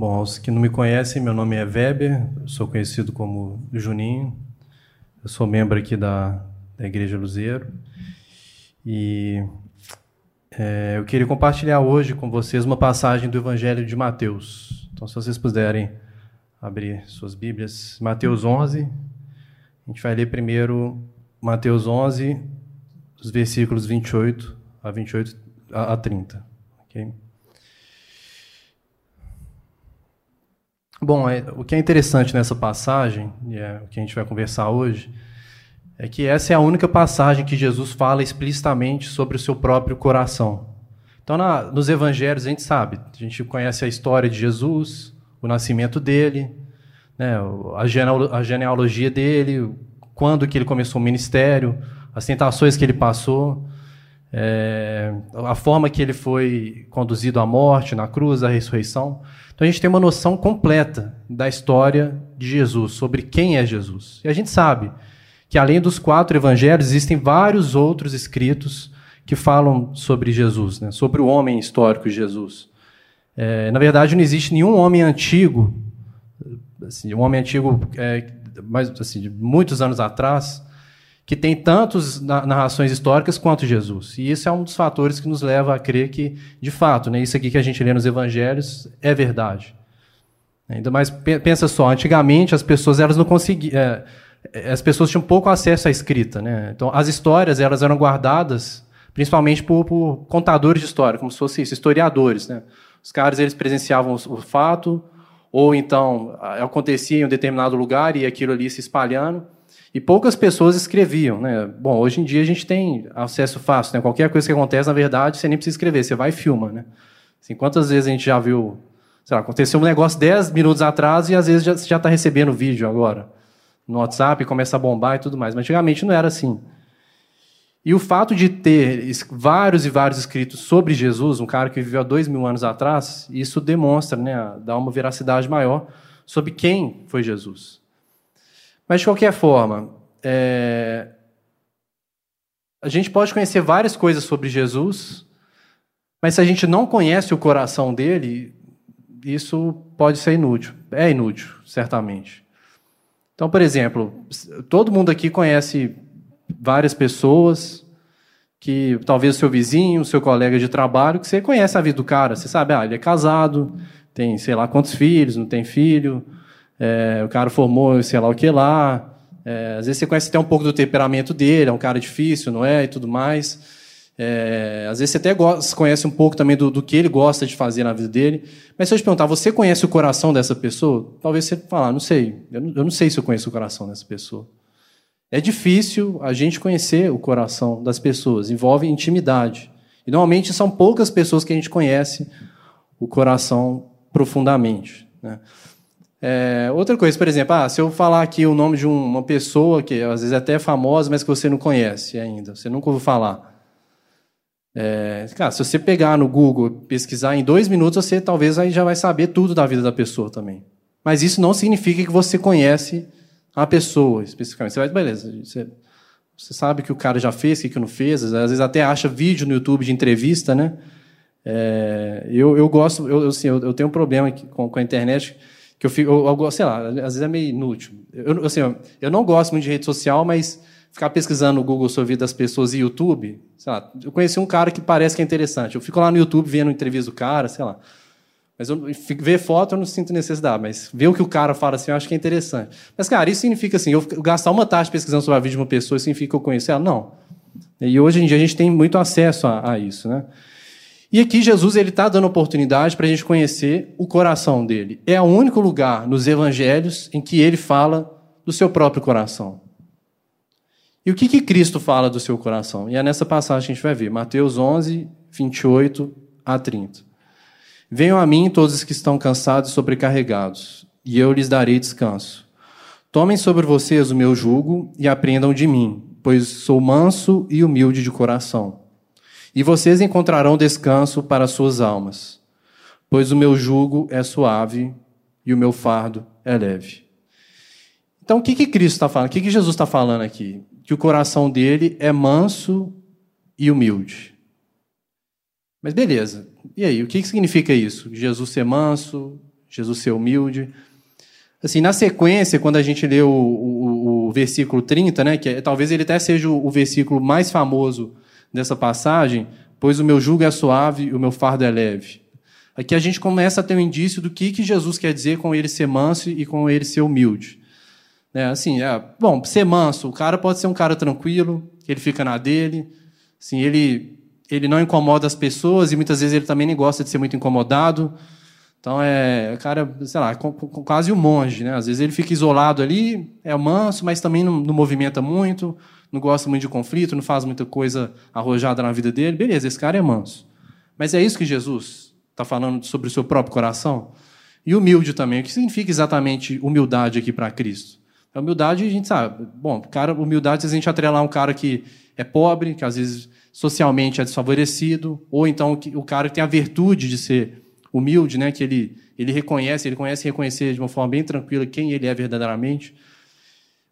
Bom, aos que não me conhecem, meu nome é Weber, sou conhecido como Juninho. Eu sou membro aqui da, da Igreja Luzeiro. E é, eu queria compartilhar hoje com vocês uma passagem do Evangelho de Mateus. Então, se vocês puderem abrir suas Bíblias, Mateus 11. A gente vai ler primeiro Mateus 11, os versículos 28 a 28 a 30. Okay? Bom, é, o que é interessante nessa passagem, e é o que a gente vai conversar hoje, é que essa é a única passagem que Jesus fala explicitamente sobre o seu próprio coração. Então, na, nos evangelhos, a gente sabe, a gente conhece a história de Jesus, o nascimento dele, né, a genealogia dele, quando que ele começou o ministério, as tentações que ele passou, é, a forma que ele foi conduzido à morte, na cruz, à ressurreição. Então a gente tem uma noção completa da história de Jesus, sobre quem é Jesus. E a gente sabe que além dos quatro evangelhos, existem vários outros escritos que falam sobre Jesus, né? sobre o homem histórico de Jesus. É, na verdade, não existe nenhum homem antigo, assim, um homem antigo, é, assim, de muitos anos atrás, que tem tantas narrações históricas quanto Jesus. E isso é um dos fatores que nos leva a crer que, de fato, né, isso aqui que a gente lê nos evangelhos é verdade. Ainda mais, pensa só, antigamente as pessoas elas não conseguiam. É, as pessoas tinham pouco acesso à escrita. Né? Então, as histórias elas eram guardadas principalmente por, por contadores de história, como se fossem isso, historiadores. Né? Os caras eles presenciavam o fato, ou então acontecia em um determinado lugar e aquilo ali se espalhando. E poucas pessoas escreviam, né? Bom, hoje em dia a gente tem acesso fácil, né? Qualquer coisa que acontece, na verdade, você nem precisa escrever, você vai e filma, né? Assim, quantas vezes a gente já viu, sei lá, aconteceu um negócio 10 minutos atrás e às vezes já, você já está recebendo vídeo agora no WhatsApp, começa a bombar e tudo mais. Mas antigamente não era assim. E o fato de ter vários e vários escritos sobre Jesus, um cara que viveu há dois mil anos atrás, isso demonstra, né, dá uma veracidade maior sobre quem foi Jesus. Mas, de qualquer forma, é... a gente pode conhecer várias coisas sobre Jesus, mas se a gente não conhece o coração dele, isso pode ser inútil. É inútil, certamente. Então, por exemplo, todo mundo aqui conhece várias pessoas que talvez o seu vizinho, o seu colega de trabalho, que você conhece a vida do cara, você sabe, ah, ele é casado, tem sei lá quantos filhos, não tem filho, é, o cara formou sei lá o que lá. É, às vezes você conhece até um pouco do temperamento dele, é um cara difícil, não é? E tudo mais. É, às vezes você até gosta, conhece um pouco também do, do, que ele gosta de fazer na vida dele. Mas se eu te perguntar, você conhece o coração dessa pessoa? Talvez você falar, ah, não sei. Eu não, eu não sei se eu conheço o coração dessa pessoa. É difícil a gente conhecer o coração das pessoas, envolve intimidade. E normalmente são poucas pessoas que a gente conhece o coração profundamente. Né? É, outra coisa, por exemplo, ah, se eu falar aqui o nome de uma pessoa que às vezes é até famosa, mas que você não conhece ainda, você nunca ouviu falar. É, cara, se você pegar no Google, pesquisar em dois minutos, você talvez aí já vai saber tudo da vida da pessoa também. Mas isso não significa que você conhece a pessoa especificamente. Você vai, beleza, você, você sabe que o cara já fez, o que não fez, às vezes até acha vídeo no YouTube de entrevista, né? É, eu, eu gosto, eu, assim, eu, eu tenho um problema com, com a internet que eu fico, eu, sei lá, às vezes é meio inútil. Eu, assim, eu não gosto muito de rede social, mas ficar pesquisando no Google sobre vida das pessoas e YouTube, sei lá, eu conheci um cara que parece que é interessante. Eu fico lá no YouTube vendo entrevista do cara, sei lá. Mas eu, ver foto eu não sinto necessidade, mas ver o que o cara fala assim, eu acho que é interessante. Mas, cara, isso significa assim, eu gastar uma taxa pesquisando sobre a vida de uma pessoa, significa que eu conhecer ela? Não. E hoje em dia a gente tem muito acesso a, a isso, né? E aqui Jesus ele está dando oportunidade para a gente conhecer o coração dele. É o único lugar nos evangelhos em que ele fala do seu próprio coração. E o que, que Cristo fala do seu coração? E é nessa passagem que a gente vai ver, Mateus 11, 28 a 30. Venham a mim todos os que estão cansados e sobrecarregados, e eu lhes darei descanso. Tomem sobre vocês o meu jugo e aprendam de mim, pois sou manso e humilde de coração e vocês encontrarão descanso para suas almas, pois o meu jugo é suave e o meu fardo é leve. Então, o que, que Cristo está falando? O que, que Jesus está falando aqui? Que o coração dele é manso e humilde. Mas beleza. E aí, o que, que significa isso? Jesus ser manso, Jesus ser humilde. Assim, na sequência, quando a gente lê o, o, o versículo 30, né, que é, talvez ele até seja o, o versículo mais famoso dessa passagem, pois o meu jugo é suave e o meu fardo é leve. Aqui a gente começa a ter um indício do que, que Jesus quer dizer com ele ser manso e com ele ser humilde. É, assim, é, bom, ser manso, o cara pode ser um cara tranquilo, ele fica na dele, assim, ele, ele não incomoda as pessoas e muitas vezes ele também nem gosta de ser muito incomodado. Então é, cara, sei lá, com, quase um monge, né? Às vezes ele fica isolado ali, é manso, mas também não, não, movimenta muito, não gosta muito de conflito, não faz muita coisa arrojada na vida dele. Beleza, esse cara é manso. Mas é isso que Jesus está falando sobre o seu próprio coração? E humilde também. O que significa exatamente humildade aqui para Cristo? A humildade, a gente sabe. Bom, cara, humildade, a gente atrelar um cara que é pobre, que às vezes socialmente é desfavorecido, ou então o cara que tem a virtude de ser humilde, né? Que ele, ele reconhece, ele conhece reconhecer de uma forma bem tranquila quem ele é verdadeiramente.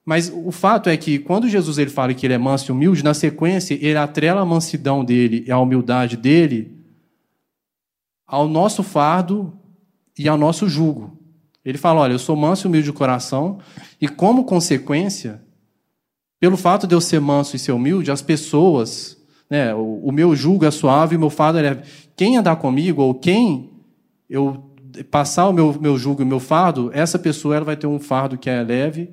Mas o fato é que quando Jesus ele fala que ele é manso e humilde, na sequência ele atrela a mansidão dele e a humildade dele ao nosso fardo e ao nosso jugo. Ele fala: olha, eu sou manso e humilde de coração, e como consequência, pelo fato de eu ser manso e ser humilde, as pessoas, né, o, o meu jugo é suave e o meu fardo é leve. Quem andar comigo, ou quem eu passar o meu, meu jugo e o meu fardo, essa pessoa ela vai ter um fardo que é leve,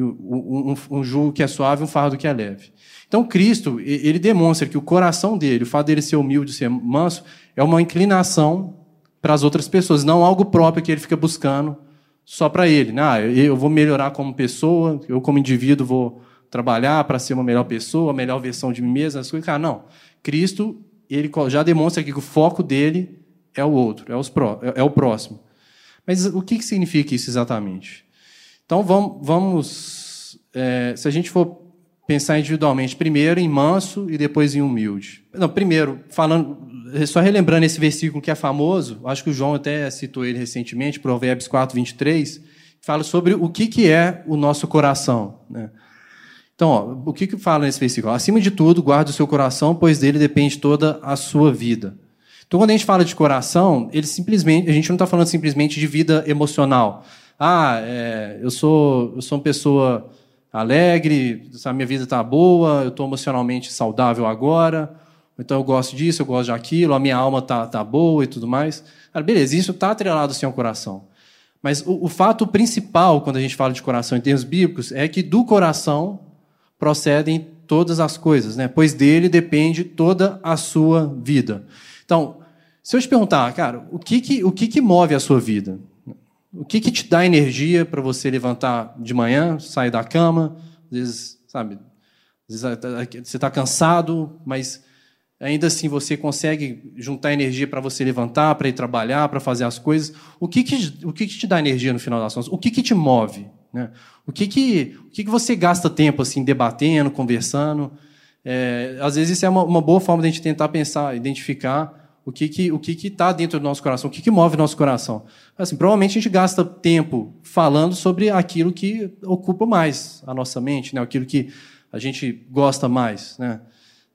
um, jugo que é suave um fardo que é leve. Então, Cristo, ele demonstra que o coração dele, o fato dele ser humilde, ser manso, é uma inclinação para as outras pessoas, não algo próprio que ele fica buscando só para ele. Né? Ah, eu vou melhorar como pessoa, eu como indivíduo vou trabalhar para ser uma melhor pessoa, a melhor versão de mim mesmo, as coisas. Cara, não. Cristo, ele já demonstra que o foco dele é o outro, é, pró, é, é o próximo. Mas o que, que significa isso exatamente? Então vamos, vamos é, se a gente for pensar individualmente, primeiro em manso e depois em humilde. Não, primeiro, falando, só relembrando esse versículo que é famoso, acho que o João até citou ele recentemente, Provérbios 4, 23, fala sobre o que, que é o nosso coração. Né? Então, ó, o que, que fala nesse versículo? Acima de tudo, guarde o seu coração, pois dele depende toda a sua vida. Então, quando a gente fala de coração, ele simplesmente, a gente não está falando simplesmente de vida emocional. Ah, é, eu sou, eu sou uma pessoa alegre, a minha vida está boa, eu estou emocionalmente saudável agora, então eu gosto disso, eu gosto daquilo, a minha alma está tá boa e tudo mais. Cara, beleza, isso está atrelado assim ao coração. Mas o, o fato principal, quando a gente fala de coração em termos bíblicos, é que do coração procedem todas as coisas, né? pois dele depende toda a sua vida. Então, se eu te perguntar, cara, o que, que, o que, que move a sua vida? O que, que te dá energia para você levantar de manhã, sair da cama? Às vezes, sabe, às vezes você está cansado, mas ainda assim você consegue juntar energia para você levantar, para ir trabalhar, para fazer as coisas. O que, que, o que, que te dá energia no final das contas? O que, que te move? Né? O, que, que, o que, que você gasta tempo assim debatendo, conversando? É, às vezes isso é uma, uma boa forma de a gente tentar pensar, identificar o que que o que está dentro do nosso coração, o que, que move nosso coração. Assim, provavelmente a gente gasta tempo falando sobre aquilo que ocupa mais a nossa mente, né? aquilo que a gente gosta mais. Né?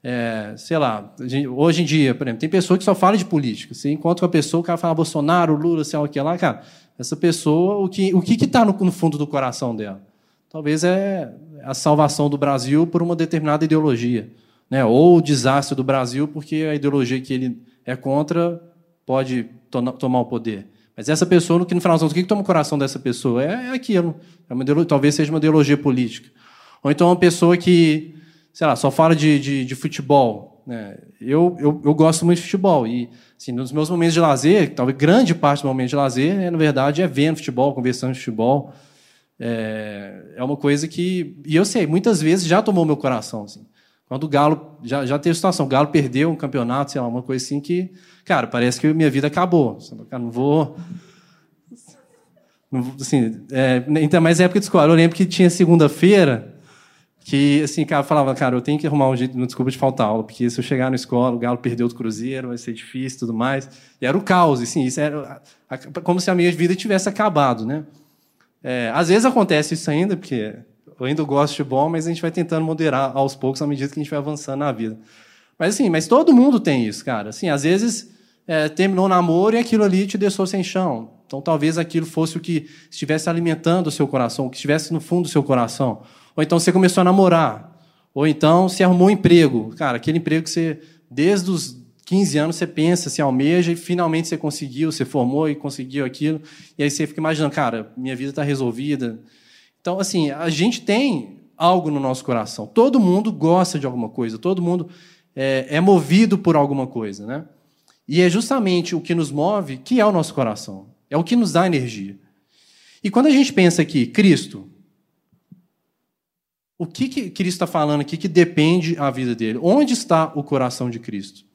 É, sei lá, hoje em dia, por exemplo, tem pessoa que só fala de política. Você encontra uma pessoa, o cara fala Bolsonaro, Lula, sei lá o que lá, cara, essa pessoa, o que o que está no, no fundo do coração dela? Talvez é a salvação do Brasil por uma determinada ideologia. Né? Ou o desastre do Brasil porque a ideologia que ele é contra, pode to tomar o poder. Mas essa pessoa, no que no final das contas, o que, que toma o coração dessa pessoa? É, é aquilo. É uma talvez seja uma ideologia política. Ou então uma pessoa que, sei lá, só fala de, de, de futebol. Né? Eu, eu, eu, gosto muito de futebol. E, assim, nos meus momentos de lazer, talvez grande parte do momento de lazer, né, na verdade, é vendo futebol, conversando de futebol. É, é uma coisa que. E eu sei, muitas vezes já tomou meu coração. Assim. Quando o Galo, já, já teve situação, o Galo perdeu um campeonato, sei lá, uma coisa assim que, cara, parece que minha vida acabou. Cara, não vou. Assim, é, então, mas época de escola, eu lembro que tinha segunda-feira que, assim, cara, falava, cara, eu tenho que arrumar um jeito, não desculpa de faltar aula, porque se eu chegar na escola, o Galo perdeu do Cruzeiro, vai ser difícil tudo mais. E era o caos, assim, isso era como se a minha vida tivesse acabado, né? É, às vezes acontece isso ainda, porque eu ainda gosto de bom, mas a gente vai tentando moderar aos poucos à medida que a gente vai avançando na vida. Mas assim, mas todo mundo tem isso, cara. Assim, às vezes é, terminou o namoro e aquilo ali te deixou sem chão. Então talvez aquilo fosse o que estivesse alimentando o seu coração, o que estivesse no fundo do seu coração. Ou então você começou a namorar. Ou então você arrumou um emprego. Cara, aquele emprego que você, desde os 15 anos, você pensa, se almeja e finalmente você conseguiu, você formou e conseguiu aquilo. E aí você fica imaginando, cara, minha vida está resolvida. Então, assim, a gente tem algo no nosso coração. Todo mundo gosta de alguma coisa, todo mundo é, é movido por alguma coisa, né? E é justamente o que nos move que é o nosso coração. É o que nos dá energia. E quando a gente pensa aqui, Cristo, o que, que Cristo está falando aqui que depende a vida dele? Onde está o coração de Cristo?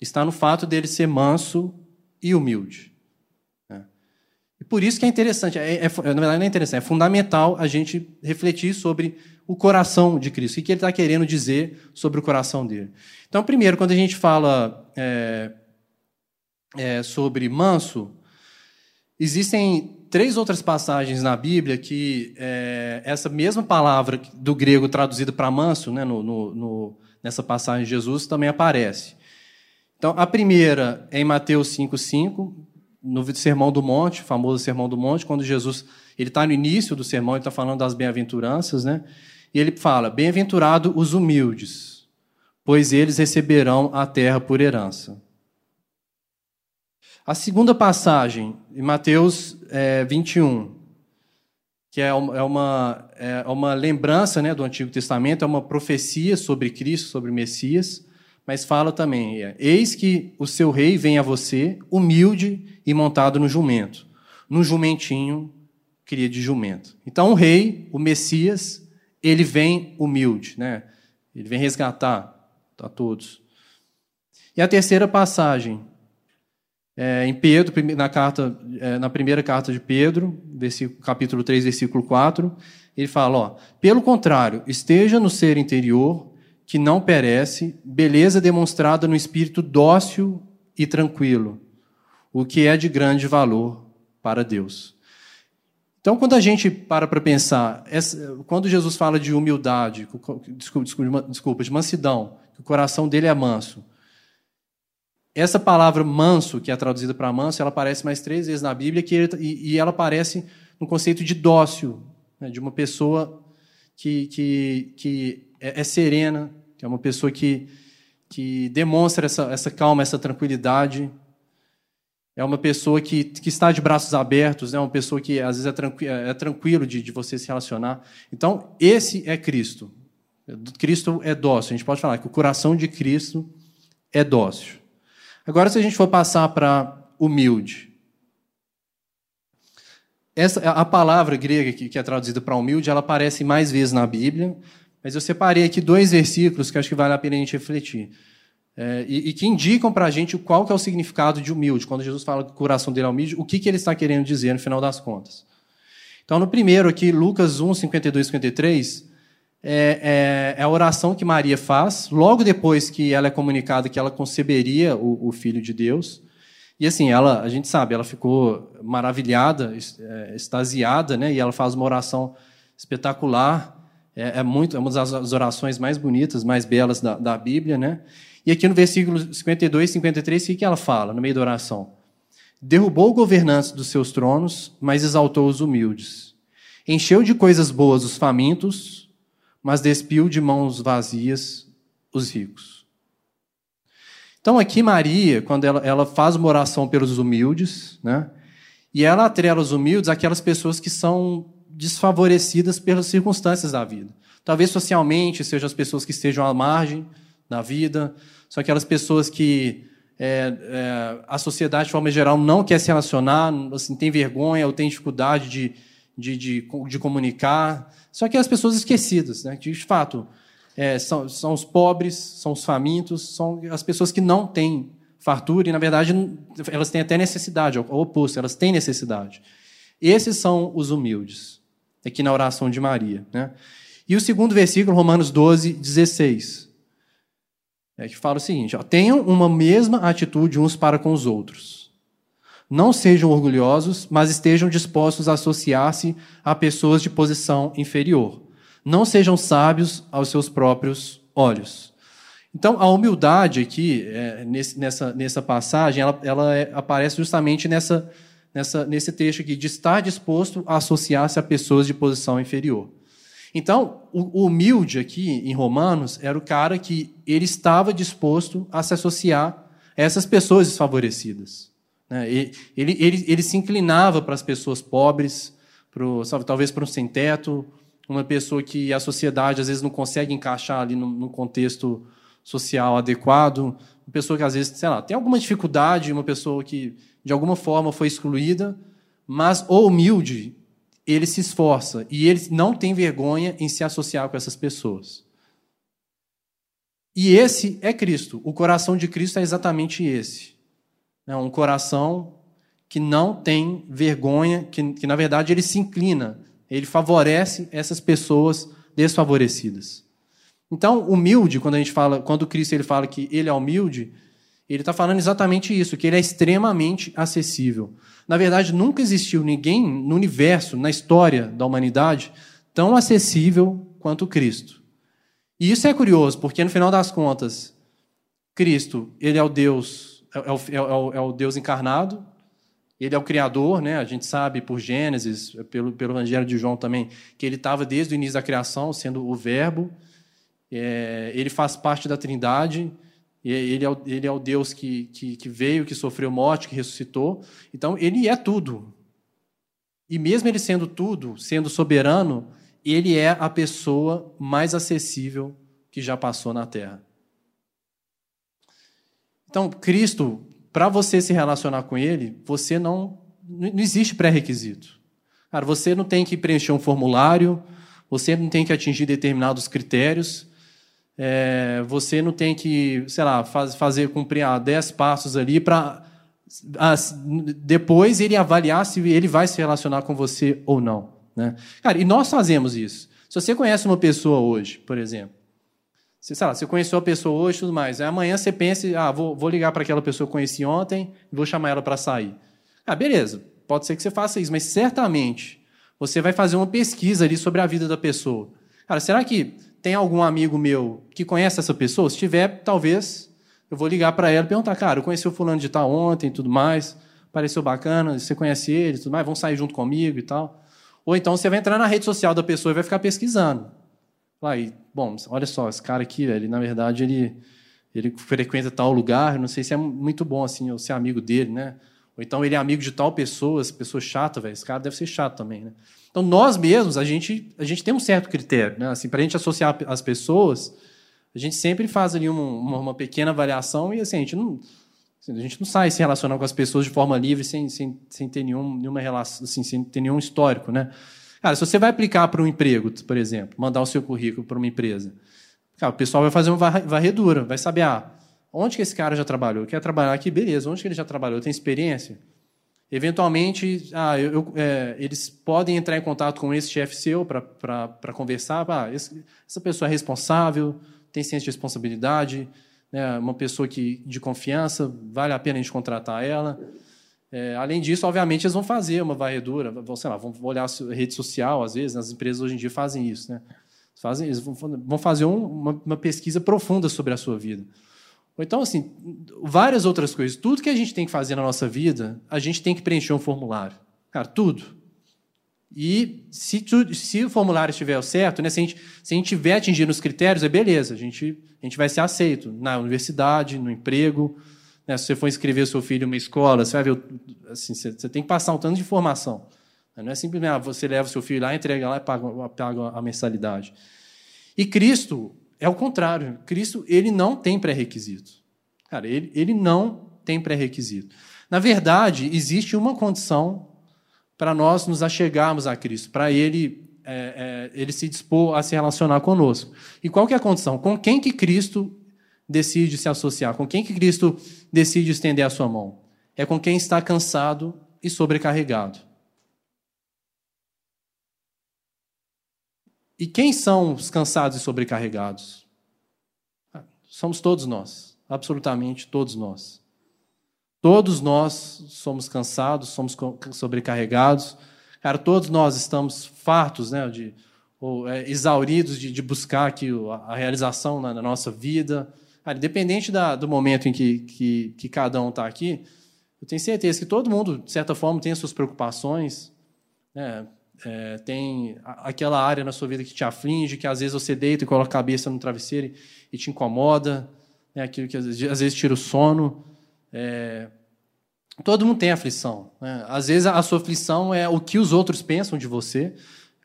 Está no fato dele ser manso e humilde. É. E por isso que é interessante, é, é, na verdade não é interessante, é fundamental a gente refletir sobre o coração de Cristo, o que ele está querendo dizer sobre o coração dele. Então, primeiro, quando a gente fala é, é sobre manso, Existem três outras passagens na Bíblia que é, essa mesma palavra do grego traduzida para manso, né, no, no, no, nessa passagem de Jesus, também aparece. Então, a primeira é em Mateus 5,5, no Sermão do Monte, famoso Sermão do Monte, quando Jesus ele está no início do sermão, ele está falando das bem-aventuranças, né? E ele fala: Bem-aventurado os humildes, pois eles receberão a terra por herança. A segunda passagem, em Mateus é, 21, que é uma, é uma, é uma lembrança né, do Antigo Testamento, é uma profecia sobre Cristo, sobre Messias, mas fala também: Eis que o seu rei vem a você, humilde e montado no jumento, no jumentinho cria de jumento. Então, o rei, o Messias, ele vem humilde, né? ele vem resgatar a todos. E a terceira passagem, é, em Pedro, na, carta, é, na primeira carta de Pedro, capítulo 3, versículo 4, ele fala: ó, pelo contrário, esteja no ser interior, que não perece, beleza demonstrada no espírito dócil e tranquilo, o que é de grande valor para Deus. Então, quando a gente para para pensar, essa, quando Jesus fala de humildade, desculpa, desculpa, de mansidão, que o coração dele é manso, essa palavra manso, que é traduzida para manso, ela aparece mais três vezes na Bíblia que ele, e, e, ela aparece no conceito de dócil, né, de uma pessoa que, que, que é, é, serena, que é uma pessoa que, que demonstra essa, essa calma, essa tranquilidade. É uma pessoa que, que está de braços abertos, é né, uma pessoa que às vezes é, tranqui, é tranquilo de, de você se relacionar. Então, esse é Cristo. Cristo é dócil. A gente pode falar que o coração de Cristo é dócil. Agora, se a gente for passar para humilde. Essa, a palavra grega que, que é traduzida para humilde, ela aparece mais vezes na Bíblia, mas eu separei aqui dois versículos que acho que vale a pena a gente refletir. É, e, e, que indicam para a gente qual que é o significado de humilde. Quando Jesus fala que o coração dele é humilde, o que, que ele está querendo dizer no final das contas. Então, no primeiro aqui, Lucas 1, 52 53, é, é, é, a oração que Maria faz, logo depois que ela é comunicada que ela conceberia o, o Filho de Deus. E assim, ela, a gente sabe, ela ficou maravilhada, é, extasiada, né? E ela faz uma oração espetacular. É, é, muito, é uma das orações mais bonitas, mais belas da, da Bíblia, né? E aqui no versículo 52, 53, o que ela fala no meio da oração? Derrubou governantes dos seus tronos, mas exaltou os humildes. Encheu de coisas boas os famintos, mas despiu de mãos vazias os ricos. Então, aqui, Maria, quando ela, ela faz uma oração pelos humildes, né? e ela atrela os humildes àquelas pessoas que são desfavorecidas pelas circunstâncias da vida. Talvez socialmente sejam as pessoas que estejam à margem da vida, são aquelas pessoas que é, é, a sociedade, de forma geral, não quer se relacionar, assim, tem vergonha ou tem dificuldade de, de, de, de comunicar. Só que as pessoas esquecidas, né? de fato, é, são, são os pobres, são os famintos, são as pessoas que não têm fartura e, na verdade, elas têm até necessidade, ao oposto, elas têm necessidade. Esses são os humildes, aqui na oração de Maria. Né? E o segundo versículo, Romanos 12, 16, é que fala o seguinte: ó, tenham uma mesma atitude uns para com os outros não sejam orgulhosos, mas estejam dispostos a associar-se a pessoas de posição inferior. Não sejam sábios aos seus próprios olhos. Então, a humildade aqui, é, nesse, nessa, nessa passagem, ela, ela é, aparece justamente nessa, nessa, nesse trecho aqui, de estar disposto a associar-se a pessoas de posição inferior. Então, o, humilde aqui, em Romanos, era o cara que ele estava disposto a se associar a essas pessoas desfavorecidas. Né? Ele, ele, ele, se inclinava para as pessoas pobres, pro, sabe, talvez para um sem-teto, uma pessoa que a sociedade às vezes não consegue encaixar ali no contexto social adequado, pessoa que às vezes, sei lá, tem alguma dificuldade, uma pessoa que de alguma forma foi excluída, mas o humilde, ele se esforça e ele não tem vergonha em se associar com essas pessoas. E esse é Cristo. O coração de Cristo é exatamente esse. É um coração que não tem vergonha, que, que na verdade ele se inclina, ele favorece essas pessoas desfavorecidas. Então, humilde, quando a gente fala, quando Cristo ele fala que ele é humilde, ele está falando exatamente isso, que ele é extremamente acessível. Na verdade, nunca existiu ninguém no universo, na história da humanidade, tão acessível quanto Cristo. E isso é curioso, porque no final das contas, Cristo, ele é o Deus, é, é o, é o, é o Deus encarnado, ele é o Criador, né? a gente sabe por Gênesis, pelo, pelo Evangelho de João também, que ele estava desde o início da criação, sendo o Verbo, é, ele faz parte da Trindade, ele é o, ele é o Deus que, que, que, veio, que sofreu morte, que ressuscitou. Então, ele é tudo. E mesmo ele sendo tudo, sendo soberano, ele é a pessoa mais acessível que já passou na Terra. Então, Cristo, para você se relacionar com ele, você não. Não existe pré-requisito. Cara, você não tem que preencher um formulário, você não tem que atingir determinados critérios. É, você não tem que, sei lá, faz, fazer cumprir ah, 10 passos ali para ah, depois ele avaliar se ele vai se relacionar com você ou não. Né? Cara, e nós fazemos isso. Se você conhece uma pessoa hoje, por exemplo, você, sei lá, você conheceu a pessoa hoje e tudo mais, amanhã você pensa, ah, vou, vou ligar para aquela pessoa que eu conheci ontem e vou chamar ela para sair. Ah, beleza, pode ser que você faça isso, mas certamente você vai fazer uma pesquisa ali sobre a vida da pessoa. Cara, será que tem algum amigo meu que conhece essa pessoa? Se tiver, talvez eu vou ligar para ela e perguntar, cara, eu conheci o fulano de tal ontem e tudo mais, pareceu bacana, você conhece ele e tudo mais, vão sair junto comigo e tal. Ou então você vai entrar na rede social da pessoa e vai ficar pesquisando. Aí, bom, olha só, esse cara aqui, ele, na verdade, ele, ele frequenta tal lugar, não sei se é muito bom assim, eu ser amigo dele, né? Ou então ele é amigo de tal pessoa, essa pessoa chata, velho, esse cara deve ser chato também, né? Então, nós mesmos, a gente, a gente tem um certo critério. Né? Assim, Para a gente associar as pessoas, a gente sempre faz ali uma, uma, uma pequena avaliação e assim, a gente não, assim, a gente não sai se relacionando com as pessoas de forma livre sem, sem, sem ter nenhum, nenhuma relação, assim, sem ter nenhum histórico. Né? Cara, se você vai aplicar para um emprego, por exemplo, mandar o seu currículo para uma empresa, cara, o pessoal vai fazer uma varredura, vai saber, ah, onde que esse cara já trabalhou? Quer trabalhar aqui? Beleza. Onde que ele já trabalhou? Tem experiência? Eventualmente, ah, eu, eu, é, eles podem entrar em contato com esse chefe seu para conversar. Ah, esse, essa pessoa é responsável, tem senso de responsabilidade, né, uma pessoa que, de confiança, vale a pena a gente contratar ela. É, além disso, obviamente, eles vão fazer uma varredura, vão, sei lá, vão olhar a rede social, às vezes, as empresas hoje em dia fazem isso. Né? Fazem, eles vão, vão fazer um, uma, uma pesquisa profunda sobre a sua vida. Ou então, assim, várias outras coisas. Tudo que a gente tem que fazer na nossa vida, a gente tem que preencher um formulário. Cara, tudo. E se, tu, se o formulário estiver certo, né, se, a gente, se a gente tiver atingindo os critérios, é beleza, a gente, a gente vai ser aceito na universidade, no emprego. Né, se você for inscrever seu filho em uma escola, você vai ver. Assim, você, você tem que passar um tanto de informação. Não é simplesmente ah, você leva seu filho lá, entrega lá e paga, paga a mensalidade. E Cristo, é o contrário. Cristo, ele não tem pré-requisito. Cara, ele, ele não tem pré-requisito. Na verdade, existe uma condição para nós nos achegarmos a Cristo, para ele, é, é, ele se dispor a se relacionar conosco. E qual que é a condição? Com quem que Cristo decide se associar? Com quem que Cristo decide estender a sua mão? É com quem está cansado e sobrecarregado. E quem são os cansados e sobrecarregados? Somos todos nós, absolutamente todos nós. Todos nós somos cansados, somos sobrecarregados. Cara, todos nós estamos fartos, né, de, ou é, exauridos de, de, buscar aqui a realização na, na, nossa vida, Cara, independente da, do momento em que, que, que cada um está aqui, eu tenho certeza que todo mundo, de certa forma, tem as suas preocupações, né? É, tem aquela área na sua vida que te aflige, que às vezes você deita e coloca a cabeça no travesseiro e te incomoda, né? aquilo que às vezes, às vezes tira o sono. É, todo mundo tem aflição. Né? Às vezes a sua aflição é o que os outros pensam de você,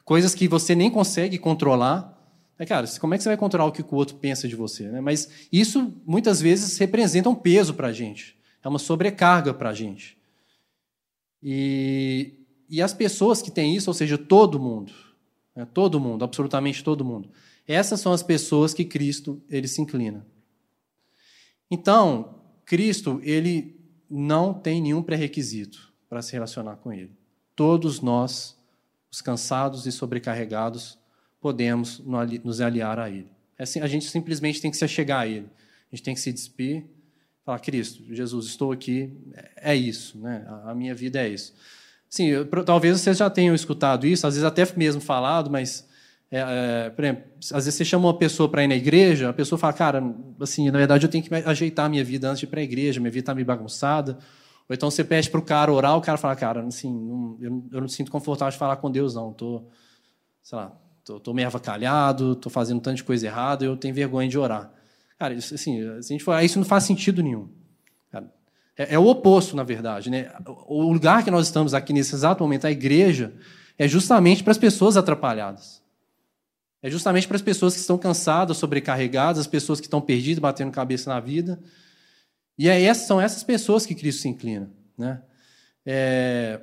coisas que você nem consegue controlar. É, cara, como é que você vai controlar o que o outro pensa de você? Né? Mas isso muitas vezes representa um peso para a gente, é uma sobrecarga para a gente. E, e as pessoas que têm isso, ou seja, todo mundo, né? todo mundo, absolutamente todo mundo, essas são as pessoas que Cristo ele se inclina. Então, Cristo ele não tem nenhum pré-requisito para se relacionar com Ele. Todos nós, os cansados e sobrecarregados, podemos nos aliar a Ele. É assim, a gente simplesmente tem que se achegar a Ele. A gente tem que se despir, falar, Cristo, Jesus, estou aqui, é isso, né? a minha vida é isso. Sim, talvez vocês já tenham escutado isso, às vezes até mesmo falado, mas, é, é, por exemplo, às vezes você chama uma pessoa para ir na igreja, a pessoa fala, cara, assim, na verdade eu tenho que ajeitar a minha vida antes de ir para a igreja, minha vida está meio bagunçada. Ou então você pede para o cara orar, o cara fala, cara, assim, não, eu, eu, não me sinto confortável de falar com Deus, não. Estou, sei lá, estou meio avacalhado, estou fazendo de coisa errada, eu tenho vergonha de orar. Cara, isso, assim, a gente isso não faz sentido nenhum. É, é, o oposto, na verdade. Né? O lugar que nós estamos aqui nesse exato momento, a igreja, é justamente para as pessoas atrapalhadas. É justamente para as pessoas que estão cansadas, sobrecarregadas, as pessoas que estão perdidas, batendo cabeça na vida. E é essas, são essas pessoas que Cristo se inclina. Né? É,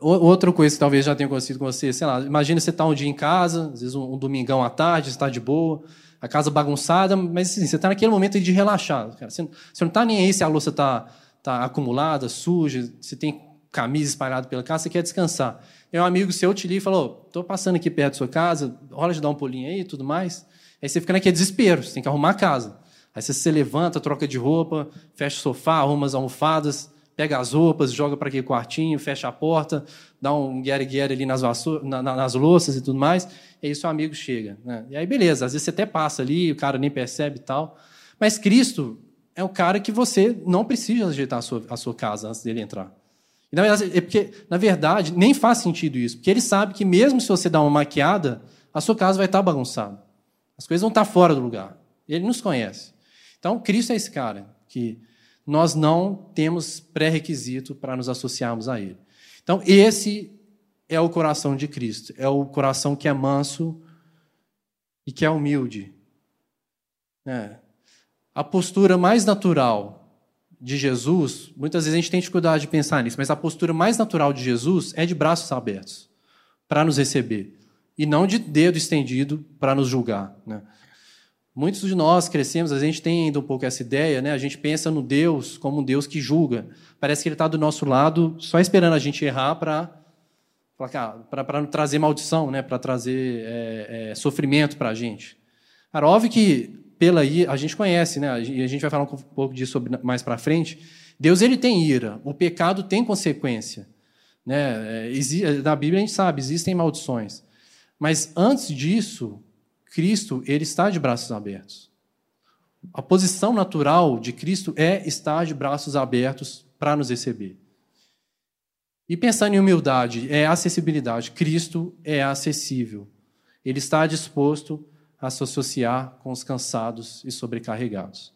Outra coisa que talvez já tenha acontecido com você, sei lá, imagina você estar tá um dia em casa, às vezes um, um domingão à tarde, está de boa, a casa bagunçada, mas assim, você está naquele momento de relaxar. Cara. Você, você não está nem aí se a louça está tá acumulada, suja, se tem camisa espalhada pela casa, você quer descansar. E um amigo seu te liga e falou: estou passando aqui perto da sua casa, rola de dar um pulinho aí e tudo mais. Aí você fica naquele desespero, você tem que arrumar a casa. Aí você se levanta, troca de roupa, fecha o sofá, arruma as almofadas, pega as roupas, joga para aquele quartinho, fecha a porta, dá um guerre-guerre ali nas, na, nas louças e tudo mais, e aí seu amigo chega. Né? E aí, beleza, às vezes você até passa ali, o cara nem percebe e tal. Mas Cristo é o cara que você não precisa ajeitar a sua, a sua casa antes dele entrar. E, na verdade, é porque, na verdade, nem faz sentido isso, porque ele sabe que mesmo se você dar uma maquiada, a sua casa vai estar bagunçada. As coisas vão estar fora do lugar. Ele nos conhece. Então, Cristo é esse cara que nós não temos pré-requisito para nos associarmos a Ele. Então, esse é o coração de Cristo. É o coração que é manso e que é humilde. É. A postura mais natural de Jesus, muitas vezes a gente tem dificuldade de pensar nisso, mas a postura mais natural de Jesus é de braços abertos para nos receber e não de dedo estendido para nos julgar. Né? Muitos de nós crescemos, a gente tem ainda um pouco essa ideia, né? A gente pensa no Deus como um Deus que julga. Parece que ele está do nosso lado, só esperando a gente errar para para trazer maldição, né? Para trazer é, é, sofrimento para a gente. Cara, óbvio que pela a gente conhece, né? E a gente vai falar um pouco disso mais para frente. Deus ele tem ira, o pecado tem consequência, né? É, na Bíblia a gente sabe, existem maldições. Mas antes disso, Cristo ele está de braços abertos. A posição natural de Cristo é estar de braços abertos para nos receber. E pensando em humildade, é acessibilidade. Cristo é acessível. Ele está disposto a se associar com os cansados e sobrecarregados.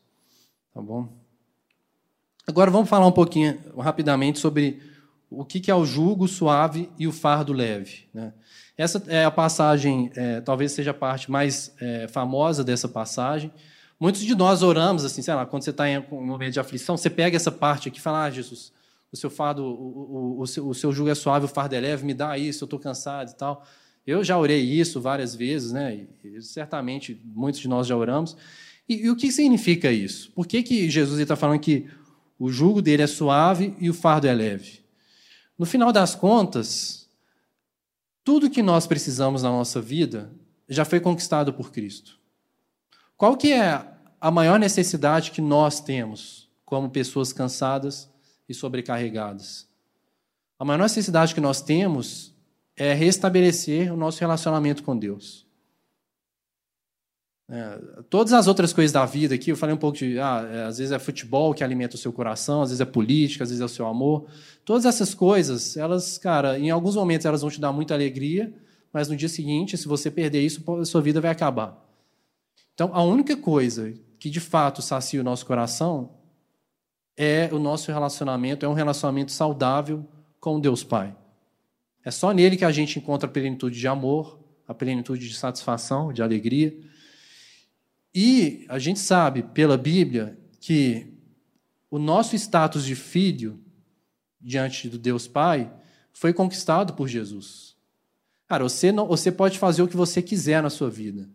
Tá bom? Agora vamos falar um pouquinho rapidamente sobre o que é o jugo suave e o fardo leve. Né? Essa é a passagem, é, talvez seja a parte mais é, famosa dessa passagem. Muitos de nós oramos assim, sei lá, quando você está em um momento de aflição, você pega essa parte aqui e fala: Ah, Jesus, o seu fardo, o, o, o, seu, o seu jugo é suave, o fardo é leve, me dá isso, eu estou cansado e tal. Eu já orei isso várias vezes, né? E, certamente muitos de nós já oramos. E, e o que significa isso? Por que, que Jesus está falando que o jugo dele é suave e o fardo é leve? No final das contas, tudo que nós precisamos na nossa vida já foi conquistado por Cristo. Qual que é a maior necessidade que nós temos como pessoas cansadas e sobrecarregadas? A maior necessidade que nós temos é restabelecer o nosso relacionamento com Deus. É, todas as outras coisas da vida aqui, eu falei um pouco de, ah, é, às vezes é futebol que alimenta o seu coração, às vezes é política, às vezes é o seu amor. Todas essas coisas, elas, cara, em alguns momentos elas vão te dar muita alegria, mas no dia seguinte, se você perder isso, a sua vida vai acabar. Então, a única coisa que de fato sacia o nosso coração é o nosso relacionamento, é um relacionamento saudável com Deus Pai. É só nele que a gente encontra a plenitude de amor, a plenitude de satisfação, de alegria. E a gente sabe pela Bíblia que o nosso status de filho diante do Deus Pai foi conquistado por Jesus. Cara, você, não, você pode fazer o que você quiser na sua vida.